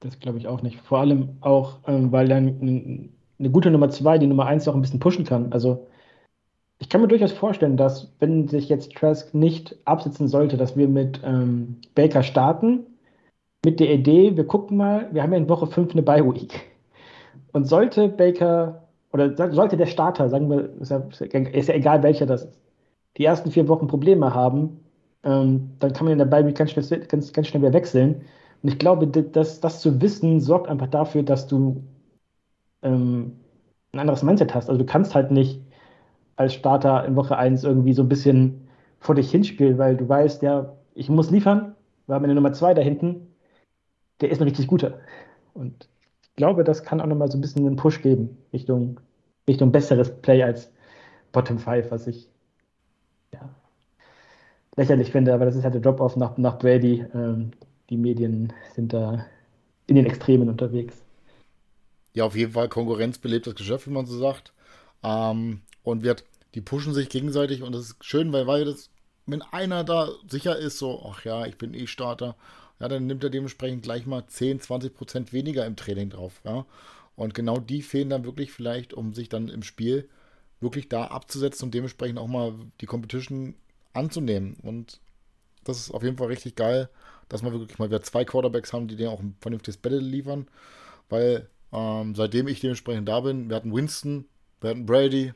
Das glaube ich auch nicht. Vor allem auch, ähm, weil dann eine gute Nummer zwei die Nummer eins auch ein bisschen pushen kann. Also ich kann mir durchaus vorstellen, dass, wenn sich jetzt Trask nicht absitzen sollte, dass wir mit ähm, Baker starten, mit der Idee, wir gucken mal, wir haben ja in Woche 5 eine Bye-Week. Und sollte Baker, oder sollte der Starter, sagen wir, ist ja, ist ja egal welcher das ist, die ersten vier Wochen Probleme haben, ähm, dann kann man in der Bye-Week ganz, ganz, ganz schnell wieder wechseln. Und ich glaube, das, das zu wissen, sorgt einfach dafür, dass du ähm, ein anderes Mindset hast. Also du kannst halt nicht als Starter in Woche 1 irgendwie so ein bisschen vor dich hinspielen, weil du weißt, ja, ich muss liefern, wir haben eine Nummer 2 da hinten, der ist ein richtig guter. Und ich glaube, das kann auch nochmal so ein bisschen einen Push geben Richtung, Richtung besseres Play als Bottom 5, was ich ja, lächerlich finde, aber das ist halt der Drop-Off nach, nach Brady. Ähm, die Medien sind da in den Extremen unterwegs. Ja, auf jeden Fall konkurrenzbelebtes Geschäft, wie man so sagt. Ähm, und wird, die pushen sich gegenseitig und das ist schön, weil, weil das, wenn einer da sicher ist, so, ach ja, ich bin eh Starter, ja, dann nimmt er dementsprechend gleich mal 10, 20 Prozent weniger im Training drauf, ja. Und genau die fehlen dann wirklich vielleicht, um sich dann im Spiel wirklich da abzusetzen und dementsprechend auch mal die Competition anzunehmen. Und das ist auf jeden Fall richtig geil, dass wir wirklich mal wieder zwei Quarterbacks haben, die denen auch ein vernünftiges Battle liefern. Weil ähm, seitdem ich dementsprechend da bin, wir hatten Winston, wir hatten Brady.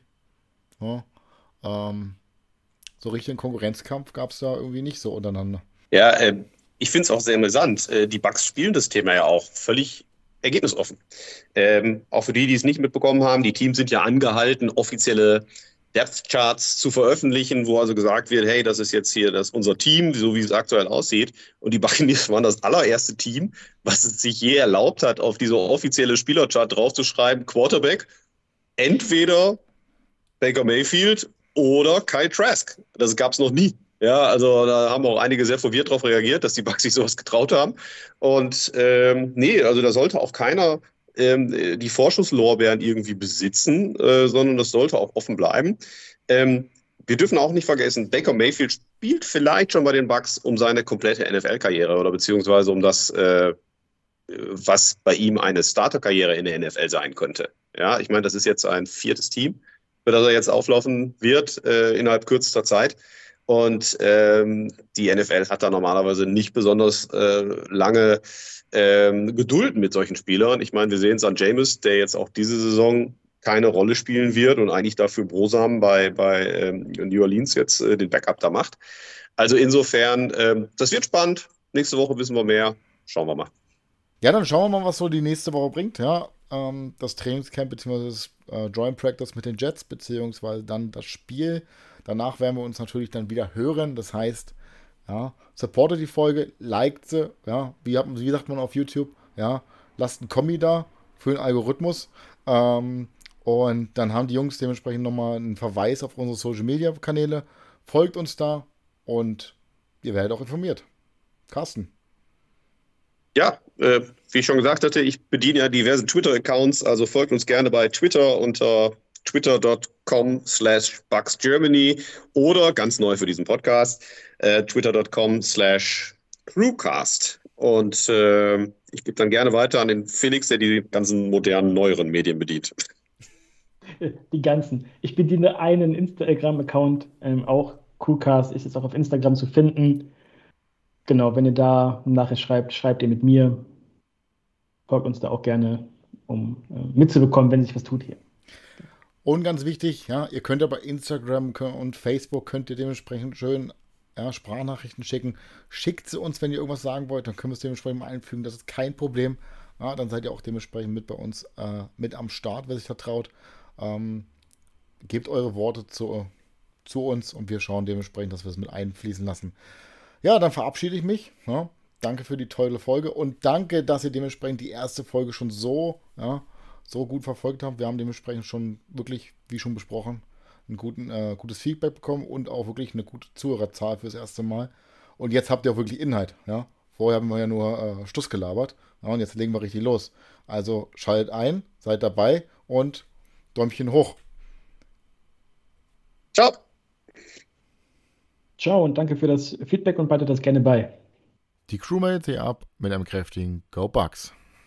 Ja, ähm, so richtigen Konkurrenzkampf gab es da irgendwie nicht so untereinander. Ja, äh, ich finde es auch sehr amüsant. Äh, die Bugs spielen das Thema ja auch völlig ergebnisoffen. Ähm, auch für die, die es nicht mitbekommen haben, die Teams sind ja angehalten, offizielle Depth Charts zu veröffentlichen, wo also gesagt wird, hey, das ist jetzt hier das, unser Team, so wie es aktuell aussieht. Und die Buccaneers *laughs* waren das allererste Team, was es sich je erlaubt hat, auf diese offizielle Spielerchart draufzuschreiben, Quarterback, entweder Baker Mayfield oder Kyle Trask. Das gab es noch nie. Ja, also da haben auch einige sehr verwirrt darauf reagiert, dass die Bucks sich sowas getraut haben. Und ähm, nee, also da sollte auch keiner ähm, die Vorschusslorbeeren irgendwie besitzen, äh, sondern das sollte auch offen bleiben. Ähm, wir dürfen auch nicht vergessen, Baker Mayfield spielt vielleicht schon bei den Bucks um seine komplette NFL-Karriere oder beziehungsweise um das, äh, was bei ihm eine Starter-Karriere in der NFL sein könnte. Ja, ich meine, das ist jetzt ein viertes Team, für das er jetzt auflaufen wird äh, innerhalb kürzester Zeit. Und ähm, die NFL hat da normalerweise nicht besonders äh, lange ähm, Geduld mit solchen Spielern. Ich meine, wir sehen es an James, der jetzt auch diese Saison keine Rolle spielen wird und eigentlich dafür Brosam bei, bei ähm, New Orleans jetzt äh, den Backup da macht. Also insofern, ähm, das wird spannend. Nächste Woche wissen wir mehr. Schauen wir mal. Ja, dann schauen wir mal, was so die nächste Woche bringt. Ja, ähm, das Trainingscamp bzw. das äh, Joint Practice mit den Jets beziehungsweise dann das Spiel Danach werden wir uns natürlich dann wieder hören. Das heißt, ja, supportet die Folge, liked sie, ja, wie, wie sagt man auf YouTube, ja, lasst einen Kommi da für den Algorithmus. Ähm, und dann haben die Jungs dementsprechend nochmal einen Verweis auf unsere Social Media Kanäle. Folgt uns da und ihr werdet auch informiert. Carsten. Ja, äh, wie ich schon gesagt hatte, ich bediene ja diverse Twitter-Accounts, also folgt uns gerne bei Twitter unter twitter.com slash bugsgermany oder ganz neu für diesen Podcast, äh, twitter.com slash crewcast. Und äh, ich gebe dann gerne weiter an den Felix, der die ganzen modernen, neueren Medien bedient. *laughs* Die ganzen. Ich bediene einen Instagram-Account, ähm, auch Crewcast ist jetzt auch auf Instagram zu finden. Genau, wenn ihr da eine Nachricht schreibt, schreibt ihr mit mir. Folgt uns da auch gerne, um äh, mitzubekommen, wenn sich was tut hier. Und ganz wichtig, ja, ihr könnt ja bei Instagram und Facebook könnt ihr dementsprechend schön ja, Sprachnachrichten schicken. Schickt sie uns, wenn ihr irgendwas sagen wollt, dann können wir es dementsprechend mal einfügen. Das ist kein Problem. Ja, dann seid ihr auch dementsprechend mit bei uns äh, mit am Start, wer sich vertraut. Ähm, gebt eure Worte zu, zu uns und wir schauen dementsprechend, dass wir es mit einfließen lassen. Ja, dann verabschiede ich mich. Ja. Danke für die tolle Folge und danke, dass ihr dementsprechend die erste Folge schon so ja, so gut verfolgt haben. Wir haben dementsprechend schon wirklich, wie schon besprochen, ein guten, äh, gutes Feedback bekommen und auch wirklich eine gute Zuhörerzahl fürs erste Mal. Und jetzt habt ihr auch wirklich Inhalt. Ja? Vorher haben wir ja nur äh, Stuss gelabert. Ja, und jetzt legen wir richtig los. Also schaltet ein, seid dabei und Däumchen hoch. Ciao. Ciao und danke für das Feedback und behaltet das gerne bei. Die Crewmates hier ab mit einem kräftigen Go Bugs.